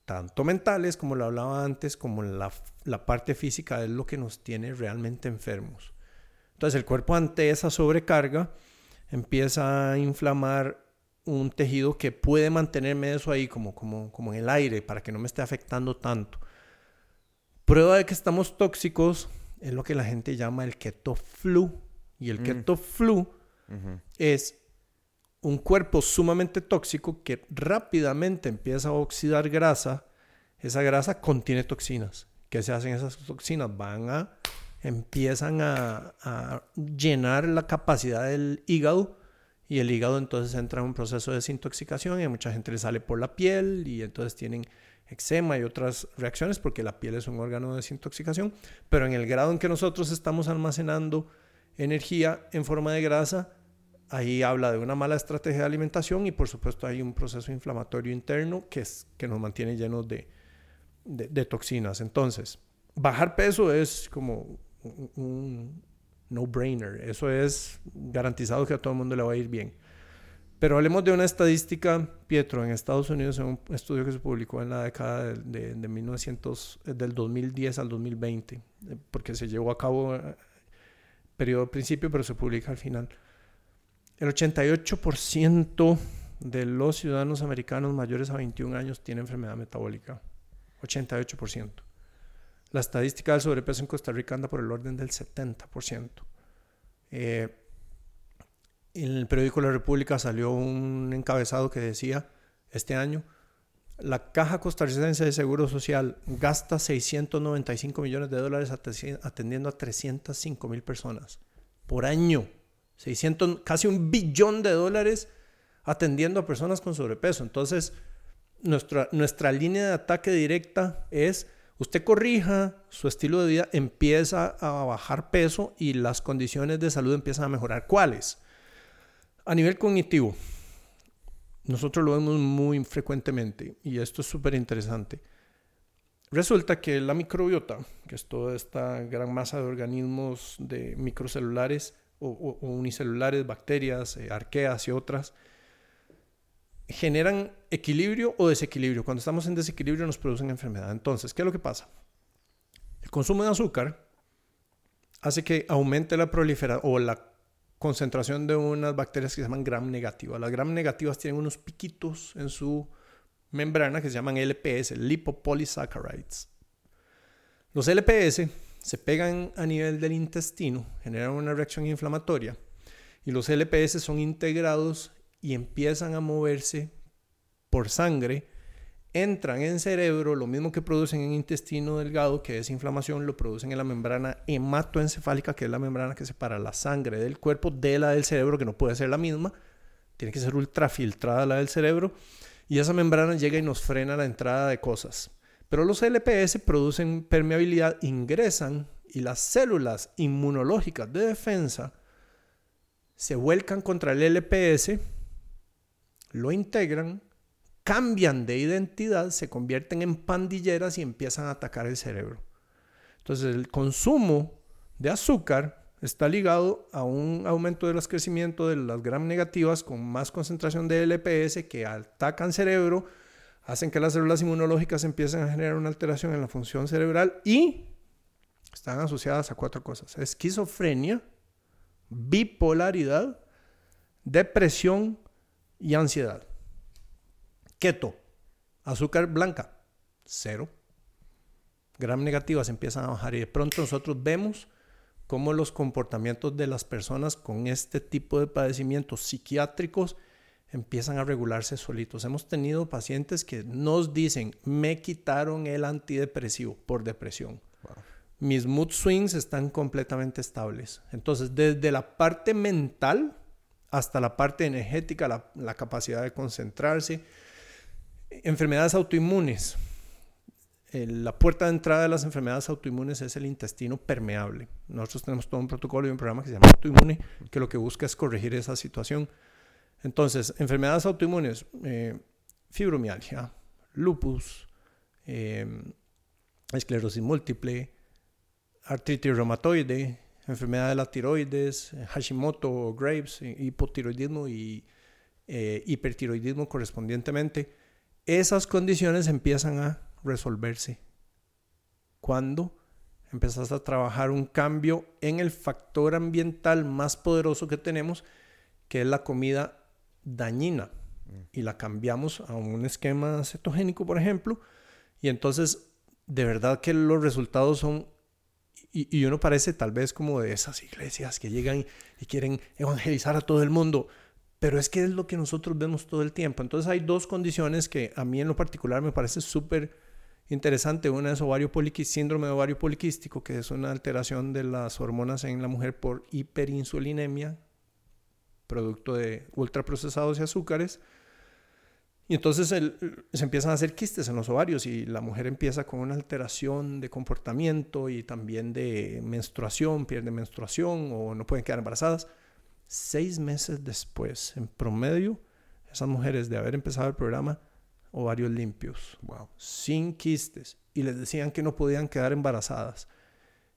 tanto mentales, como lo hablaba antes, como la, la parte física, es lo que nos tiene realmente enfermos. Entonces el cuerpo ante esa sobrecarga empieza a inflamar un tejido que puede mantenerme eso ahí como, como, como en el aire para que no me esté afectando tanto. Prueba de que estamos tóxicos es lo que la gente llama el keto flu y el mm. keto flu es un cuerpo sumamente tóxico que rápidamente empieza a oxidar grasa. Esa grasa contiene toxinas. ¿Qué se hacen esas toxinas? Van a, empiezan a, a llenar la capacidad del hígado y el hígado entonces entra en un proceso de desintoxicación y a mucha gente le sale por la piel y entonces tienen eczema y otras reacciones porque la piel es un órgano de desintoxicación, pero en el grado en que nosotros estamos almacenando energía en forma de grasa, ahí habla de una mala estrategia de alimentación y por supuesto hay un proceso inflamatorio interno que, es, que nos mantiene llenos de, de, toxinas. Entonces, bajar peso es como un, no-brainer. Eso es garantizado que a todo el mundo le va a ir bien. Pero hablemos de una estadística, Pietro, en Estados Unidos, en un estudio que se publicó en la década de, de, 1900, del 2010 al 2020, eh, porque se llevó a cabo periodo principio, pero se publica al final. El 88% de los ciudadanos americanos mayores a 21 años tienen enfermedad metabólica. 88%. La estadística del sobrepeso en Costa Rica anda por el orden del 70%. Eh, en el periódico La República salió un encabezado que decía, este año, la Caja Costarricense de Seguro Social gasta 695 millones de dólares atendiendo a 305 mil personas por año. 600, casi un billón de dólares atendiendo a personas con sobrepeso. Entonces, nuestra, nuestra línea de ataque directa es, usted corrija su estilo de vida, empieza a bajar peso y las condiciones de salud empiezan a mejorar. ¿Cuáles? A nivel cognitivo, nosotros lo vemos muy frecuentemente y esto es súper interesante. Resulta que la microbiota, que es toda esta gran masa de organismos de microcelulares o, unicelulares, bacterias, eh, arqueas y otras, generan equilibrio o desequilibrio. Cuando estamos en desequilibrio nos producen enfermedad. Entonces, ¿qué es lo que pasa? El consumo de azúcar hace que aumente la proliferación o la concentración de unas bacterias que se llaman gram negativas. Las gram negativas tienen unos piquitos en su membrana que se llaman LPS, lipopolysaccharides. Los LPS se pegan a nivel del intestino, generan una reacción inflamatoria y los LPS son integrados y empiezan a moverse por sangre, entran en cerebro, lo mismo que producen en intestino delgado, que es inflamación, lo producen en la membrana hematoencefálica, que es la membrana que separa la sangre del cuerpo de la del cerebro, que no puede ser la misma, tiene que ser ultrafiltrada la del cerebro, y esa membrana llega y nos frena la entrada de cosas. Pero los LPS producen permeabilidad, ingresan y las células inmunológicas de defensa se vuelcan contra el LPS, lo integran, cambian de identidad, se convierten en pandilleras y empiezan a atacar el cerebro. Entonces el consumo de azúcar está ligado a un aumento del crecimiento de las gram negativas con más concentración de LPS que atacan cerebro, hacen que las células inmunológicas empiecen a generar una alteración en la función cerebral y están asociadas a cuatro cosas. Esquizofrenia, bipolaridad, depresión y ansiedad. Keto, azúcar blanca, cero. Gram negativas empiezan a bajar y de pronto nosotros vemos cómo los comportamientos de las personas con este tipo de padecimientos psiquiátricos empiezan a regularse solitos. Hemos tenido pacientes que nos dicen, me quitaron el antidepresivo por depresión. Mis mood swings están completamente estables. Entonces, desde la parte mental hasta la parte energética, la, la capacidad de concentrarse, enfermedades autoinmunes. la puerta de entrada de las enfermedades autoinmunes es el intestino permeable. Nosotros tenemos todo un protocolo y un programa que se llama Autoinmune, que lo que busca es corregir esa situación. Entonces, enfermedades autoinmunes, eh, fibromialgia, lupus, eh, esclerosis múltiple, artritis reumatoide, enfermedad de la tiroides, Hashimoto o Graves, hipotiroidismo y eh, hipertiroidismo correspondientemente. Esas condiciones empiezan a resolverse. Cuando empezás a trabajar un cambio en el factor ambiental más poderoso que tenemos, que es la comida dañina, y la cambiamos a un esquema cetogénico, por ejemplo, y entonces de verdad que los resultados son, y, uno parece tal vez como de esas iglesias que llegan y quieren evangelizar a todo el mundo, pero es que es lo que nosotros vemos todo el tiempo. Entonces hay dos condiciones que a mí en lo particular me parece súper interesante. Una es ovario síndrome de ovario poliquístico, que es una alteración de las hormonas en la mujer por hiperinsulinemia, producto de ultraprocesados y azúcares. Y entonces se empiezan a hacer quistes en los ovarios y la mujer empieza con una alteración de comportamiento y también de menstruación, pierde menstruación o no pueden quedar embarazadas. Seis meses después, en promedio, esas mujeres de haber empezado el programa, ovarios limpios, wow. sin quistes, y les decían que no podían quedar embarazadas.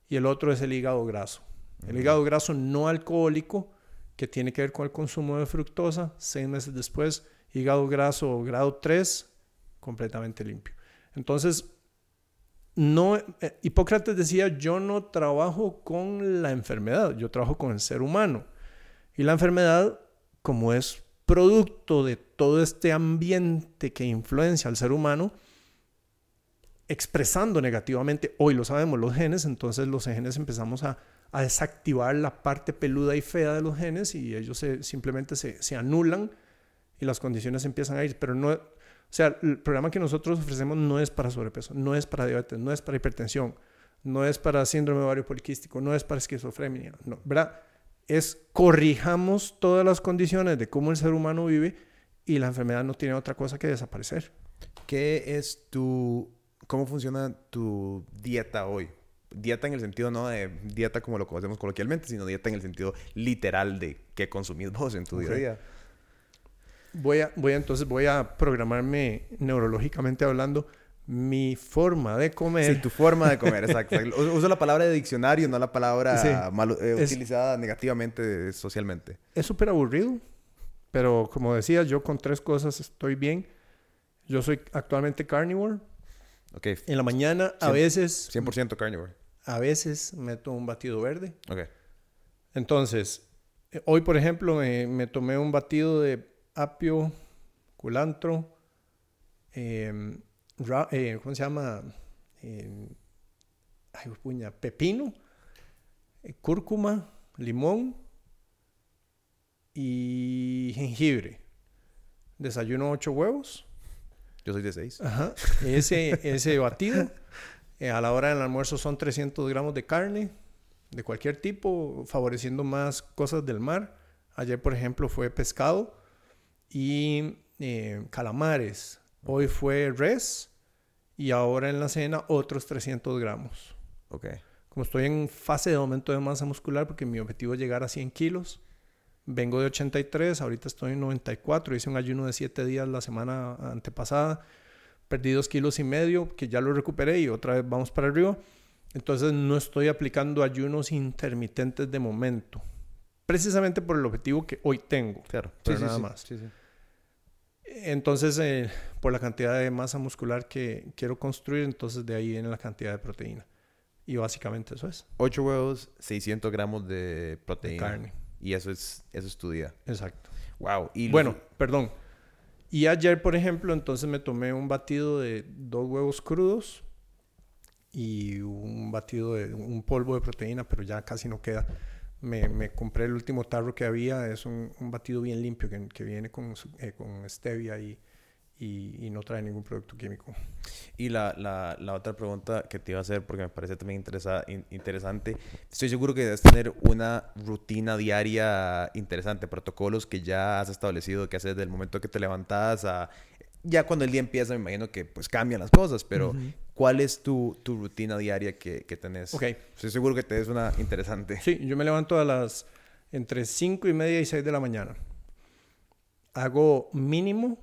Y el otro es el hígado graso. El hígado graso no alcohólico, que tiene que ver con el consumo de fructosa, seis meses después, hígado graso grado 3, completamente limpio. Entonces, no, eh, Hipócrates decía, yo no trabajo con la enfermedad, yo trabajo con el ser humano. Y la enfermedad, como es producto de todo este ambiente que influencia al ser humano, expresando negativamente, hoy lo sabemos, los genes, entonces los genes empezamos a a desactivar la parte peluda y fea de los genes y ellos simplemente se, anulan y las condiciones empiezan a ir. Pero no, o sea, el programa que nosotros ofrecemos no es para sobrepeso, no es para diabetes, no es para hipertensión, no es para síndrome ovario poliquístico, no es para esquizofrenia, no, ¿verdad? Es corrijamos todas las condiciones de cómo el ser humano vive y la enfermedad no tiene otra cosa que desaparecer. ¿Qué es tu, cómo funciona tu dieta hoy? dieta en el sentido no de dieta como lo conocemos coloquialmente, sino dieta en el sentido literal de qué consumís vos en tu día a día. Voy a, voy a, entonces voy a programarme neurológicamente hablando mi forma de comer. Sí, tu forma de comer, exacto. Uso la palabra de diccionario, no la palabra eh, utilizada negativamente socialmente. Es súper aburrido, pero como decía, yo con tres cosas estoy bien. Yo soy actualmente carnivore. Okay. En la mañana, a veces... 100% carnivore a veces meto un batido verde. Ok. Entonces, eh, hoy, por ejemplo, me, tomé un batido de apio, culantro, em, eh, ¿cómo se llama? Em, ay, puña, pepino, eh, cúrcuma, limón y jengibre. Desayuno ocho huevos. Yo soy de seis. Ajá. Ese, ese batido. eh, a la hora del almuerzo son 300 gramos de carne de cualquier tipo, favoreciendo más cosas del mar. Ayer, por ejemplo, fue pescado y eh, calamares. Hoy fue res y ahora en la cena otros 300 gramos. Ok. Como estoy en fase de aumento de masa muscular, porque mi objetivo es llegar a 100 kilos, vengo de 83, ahorita estoy en 94, hice un ayuno de 7 días la semana antepasada, perdí 2 kilos y medio, que ya lo recuperé y otra vez vamos para arriba. Entonces no estoy aplicando ayunos intermitentes de momento, precisamente por el objetivo que hoy tengo, Claro. pero Sí, nada sí. más. Sí, sí. Entonces, eh, por la cantidad de masa muscular que quiero construir, entonces de ahí viene la cantidad de proteína. Y básicamente eso es. Ocho huevos, 600 gramos de De proteína. carne. Y eso es, eso es tu día. Exacto. Wow. Y Bueno, perdón. Y ayer, por ejemplo, entonces me tomé un batido de dos huevos crudos y un batido de un polvo de proteína, pero ya casi no queda. Me, me compré el último tarro que había, es un, un batido bien limpio que, que viene con, eh, con stevia y, y, y no trae ningún producto químico. Y la, la, la otra pregunta que te iba a hacer, porque me parece también interesa- in- interesante, estoy seguro que debes tener una rutina diaria interesante, protocolos que ya has establecido, que haces desde el momento que te levantas a... Ya cuando el día empieza, me imagino que pues cambian las cosas, pero Ujú. ¿cuál es tu, tu rutina diaria que, que tenés? Ok. Estoy seguro que te es una interesante. Sí, yo me levanto a las entre 5 y media y 6 de la mañana. Hago mínimo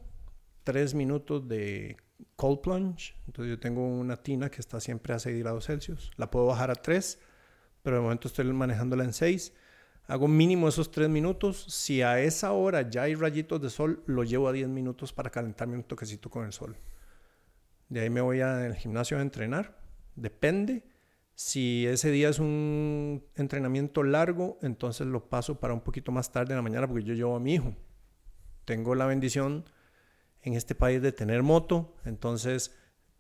3 minutos de cold plunge. Entonces yo tengo una tina que está siempre a 6 grados Celsius. La puedo bajar a 3, pero de momento estoy manejándola en 6. Hago mínimo esos 3 minutos. Si a esa hora ya hay rayitos de sol, lo llevo a 10 minutos para calentarme un toquecito con el sol. De ahí me voy al gimnasio a entrenar. Depende. Si ese día es un entrenamiento largo, entonces lo paso para un poquito más tarde en la mañana porque yo llevo a mi hijo. Tengo la bendición en este país de tener moto, entonces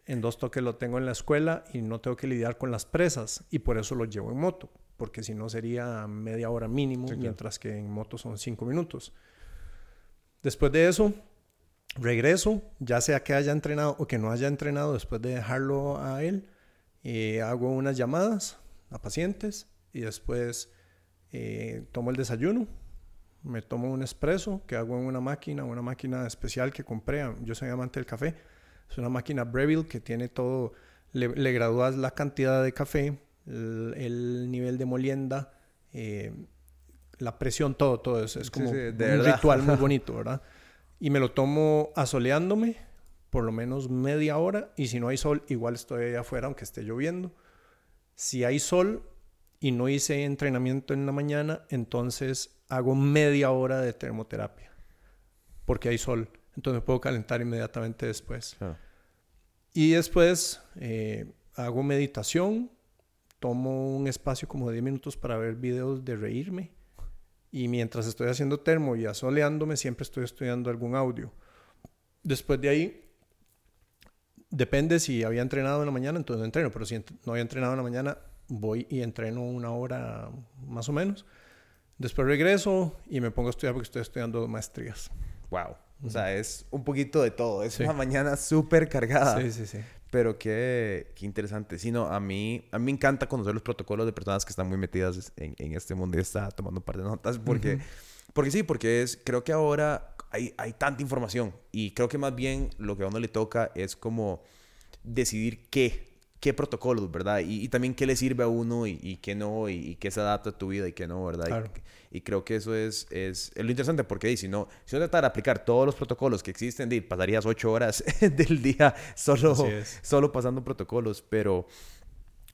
en dos toques lo tengo en la escuela y no tengo que lidiar con las presas y por eso lo llevo en moto, porque si no sería media hora mínimo, Sí, claro. mientras que en moto son cinco minutos. Después de eso, regreso, ya sea que haya entrenado o que no haya entrenado, después de dejarlo a él, eh, hago unas llamadas a pacientes y después eh, tomo el desayuno, me tomo un espresso que hago en una máquina, una máquina especial que compré, yo soy amante del café, es una máquina Breville que tiene todo, le, le gradúas la cantidad de café, el, el nivel de molienda, eh, la presión, todo, todo eso, es Sí, como sí, de un verdad. ritual muy bonito, ¿verdad? Y me lo tomo asoleándome por lo menos media hora y si no hay sol, igual estoy ahí afuera aunque esté lloviendo. Si hay sol y no hice entrenamiento en la mañana, entonces hago media hora de termoterapia porque hay sol. Entonces puedo calentar inmediatamente después. Y después eh, hago meditación, tomo un espacio como de 10 minutos para ver videos de reírme. Y mientras estoy haciendo termo y asoleándome, siempre estoy estudiando algún audio. Después de ahí, depende si había entrenado en la mañana, entonces no entreno. Pero si no había entrenado en la mañana, voy y entreno una hora más o menos. Después regreso y me pongo a estudiar porque estoy estudiando maestrías. Wow. O sea, es un poquito de todo. Es Sí. una mañana súper cargada. Sí, sí, sí. Pero qué, qué interesante. Sí, no, a mí, a mí me encanta conocer los protocolos de personas que están muy metidas en, en este mundo y está tomando un par de notas porque, porque sí, porque es, creo que ahora hay, hay tanta información y creo que más bien lo que a uno le toca es como decidir qué, qué protocolos, ¿verdad? Y, y también qué le sirve a uno y, y qué no, y, y qué se adapta a tu vida y qué no, ¿verdad? Y- Claro. Y, creo que eso es, es, es lo interesante porque si no, si uno tratara de aplicar todos los protocolos que existen, pasarías ocho horas del día solo, solo pasando protocolos, pero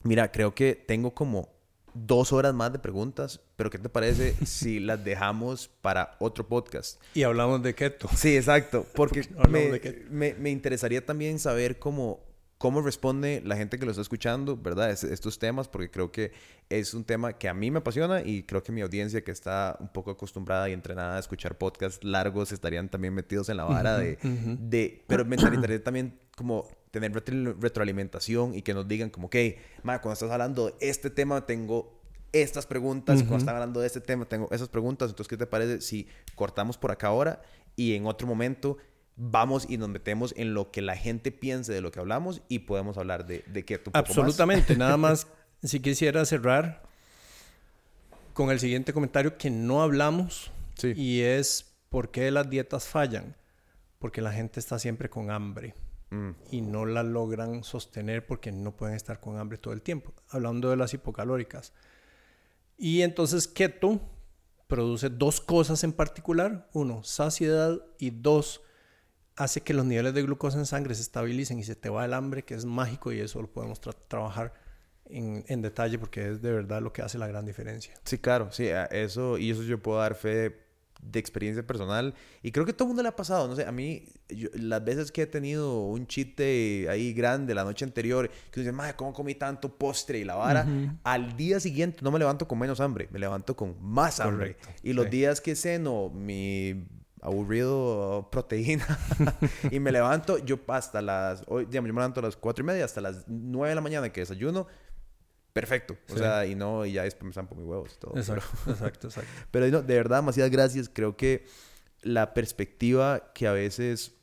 mira, creo que tengo como dos horas más de preguntas, pero ¿qué te parece si las dejamos para otro podcast? Y hablamos de keto. Sí, exacto, porque me, de me, me interesaría también saber cómo, cómo responde la gente que lo está escuchando, ¿verdad? Es- estos temas, porque creo que es un tema que a mí me apasiona y creo que mi audiencia que está un poco acostumbrada y entrenada a escuchar podcasts largos estarían también metidos en la vara de, de pero me interesaría también como tener retroalimentación y que nos digan como, que, ma, cuando estás hablando de este tema tengo estas preguntas, cuando están hablando de este tema tengo esas preguntas, entonces, ¿qué te parece si cortamos por acá ahora y en otro momento vamos y nos metemos en lo que la gente piense de lo que hablamos y podemos hablar de, de qué tú Absolutamente, nada más si quisiera cerrar con el siguiente comentario que no hablamos y es por qué las dietas fallan. Porque la gente está siempre con hambre mm. y no la logran sostener porque no pueden estar con hambre todo el tiempo. Hablando de las hipocalóricas. Y entonces keto produce dos cosas en particular. Uno, saciedad y dos, hace que los niveles de glucosa en sangre se estabilicen y se te va el hambre, que es mágico y eso lo podemos trabajar en, en, detalle porque es de verdad lo que hace la gran diferencia. Sí, claro, sí, eso y eso yo puedo dar fe de experiencia personal y creo que todo el mundo le ha pasado, no sé, a mí las veces que he tenido un chiste ahí grande la noche anterior, que dice, madre, ¿cómo comí tanto postre y la vara? Al día siguiente no me levanto con menos hambre, me levanto con más hambre. y los días que ceno mi aburrido proteína. Y me levanto yo hasta las hoy digamos yo me levanto a las cuatro y media hasta las nueve de la mañana que desayuno perfecto. O sea y no y ya después me zampo mis huevos y todo exacto exacto exacto. pero no, de verdad demasiadas gracias. Creo que la perspectiva que a veces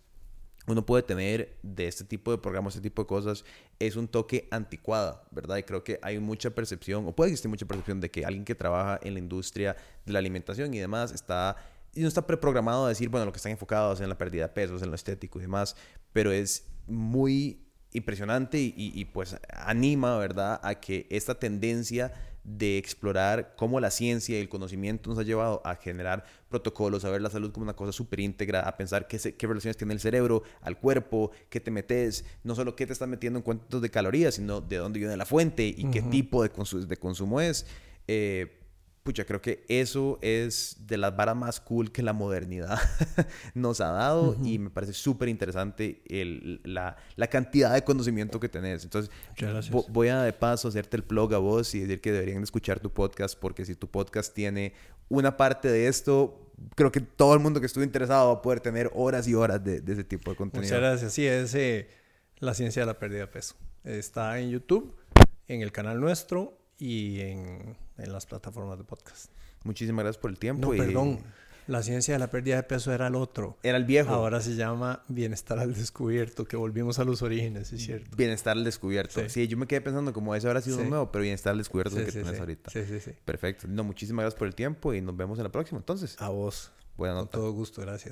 uno puede tener de este tipo de programas, este tipo de cosas, es un toque anticuada, ¿verdad? Y creo que hay mucha percepción, o puede existir mucha percepción de que alguien que trabaja en la industria de la alimentación y demás está y no está preprogramado a decir, bueno, lo que están enfocados en la pérdida de pesos, en lo estético y demás, pero es muy impresionante y, pues anima, ¿verdad?, a que esta tendencia de explorar cómo la ciencia y el conocimiento nos ha llevado a generar protocolos, a ver la salud como una cosa súper íntegra, a pensar qué, qué relaciones tiene el cerebro al cuerpo, qué te metes, no solo qué te estás metiendo en cuántos de calorías, sino de dónde viene la fuente y qué tipo de, de consumo es. Eh, pucha, creo que eso es de las varas más cool que la modernidad nos ha dado y me parece súper interesante la, la, cantidad de conocimiento que tenés. Entonces, voy a de paso hacerte el plug a vos y decir que deberían escuchar tu podcast porque si tu podcast tiene una parte de esto, creo que todo el mundo que estuvo interesado va a poder tener horas y horas de, ese tipo de contenido. Muchas gracias. Sí, es eh, La Ciencia de la Pérdida de Peso. Está en YouTube, en el canal nuestro y en, en, las plataformas de podcast. Muchísimas gracias por el tiempo. No, perdón. La ciencia de la pérdida de peso era el otro. Era el viejo. Ahora se llama Bienestar al Descubierto, que volvimos a los orígenes, es cierto. Bienestar al Descubierto. Sí, yo me quedé pensando como ese ahora sido un nuevo, pero Bienestar al Descubierto es que tienes ahorita. Sí, sí, sí. Perfecto. No, muchísimas gracias por el tiempo y nos vemos en la próxima entonces. A vos. Buenas noches. Con todo gusto, gracias.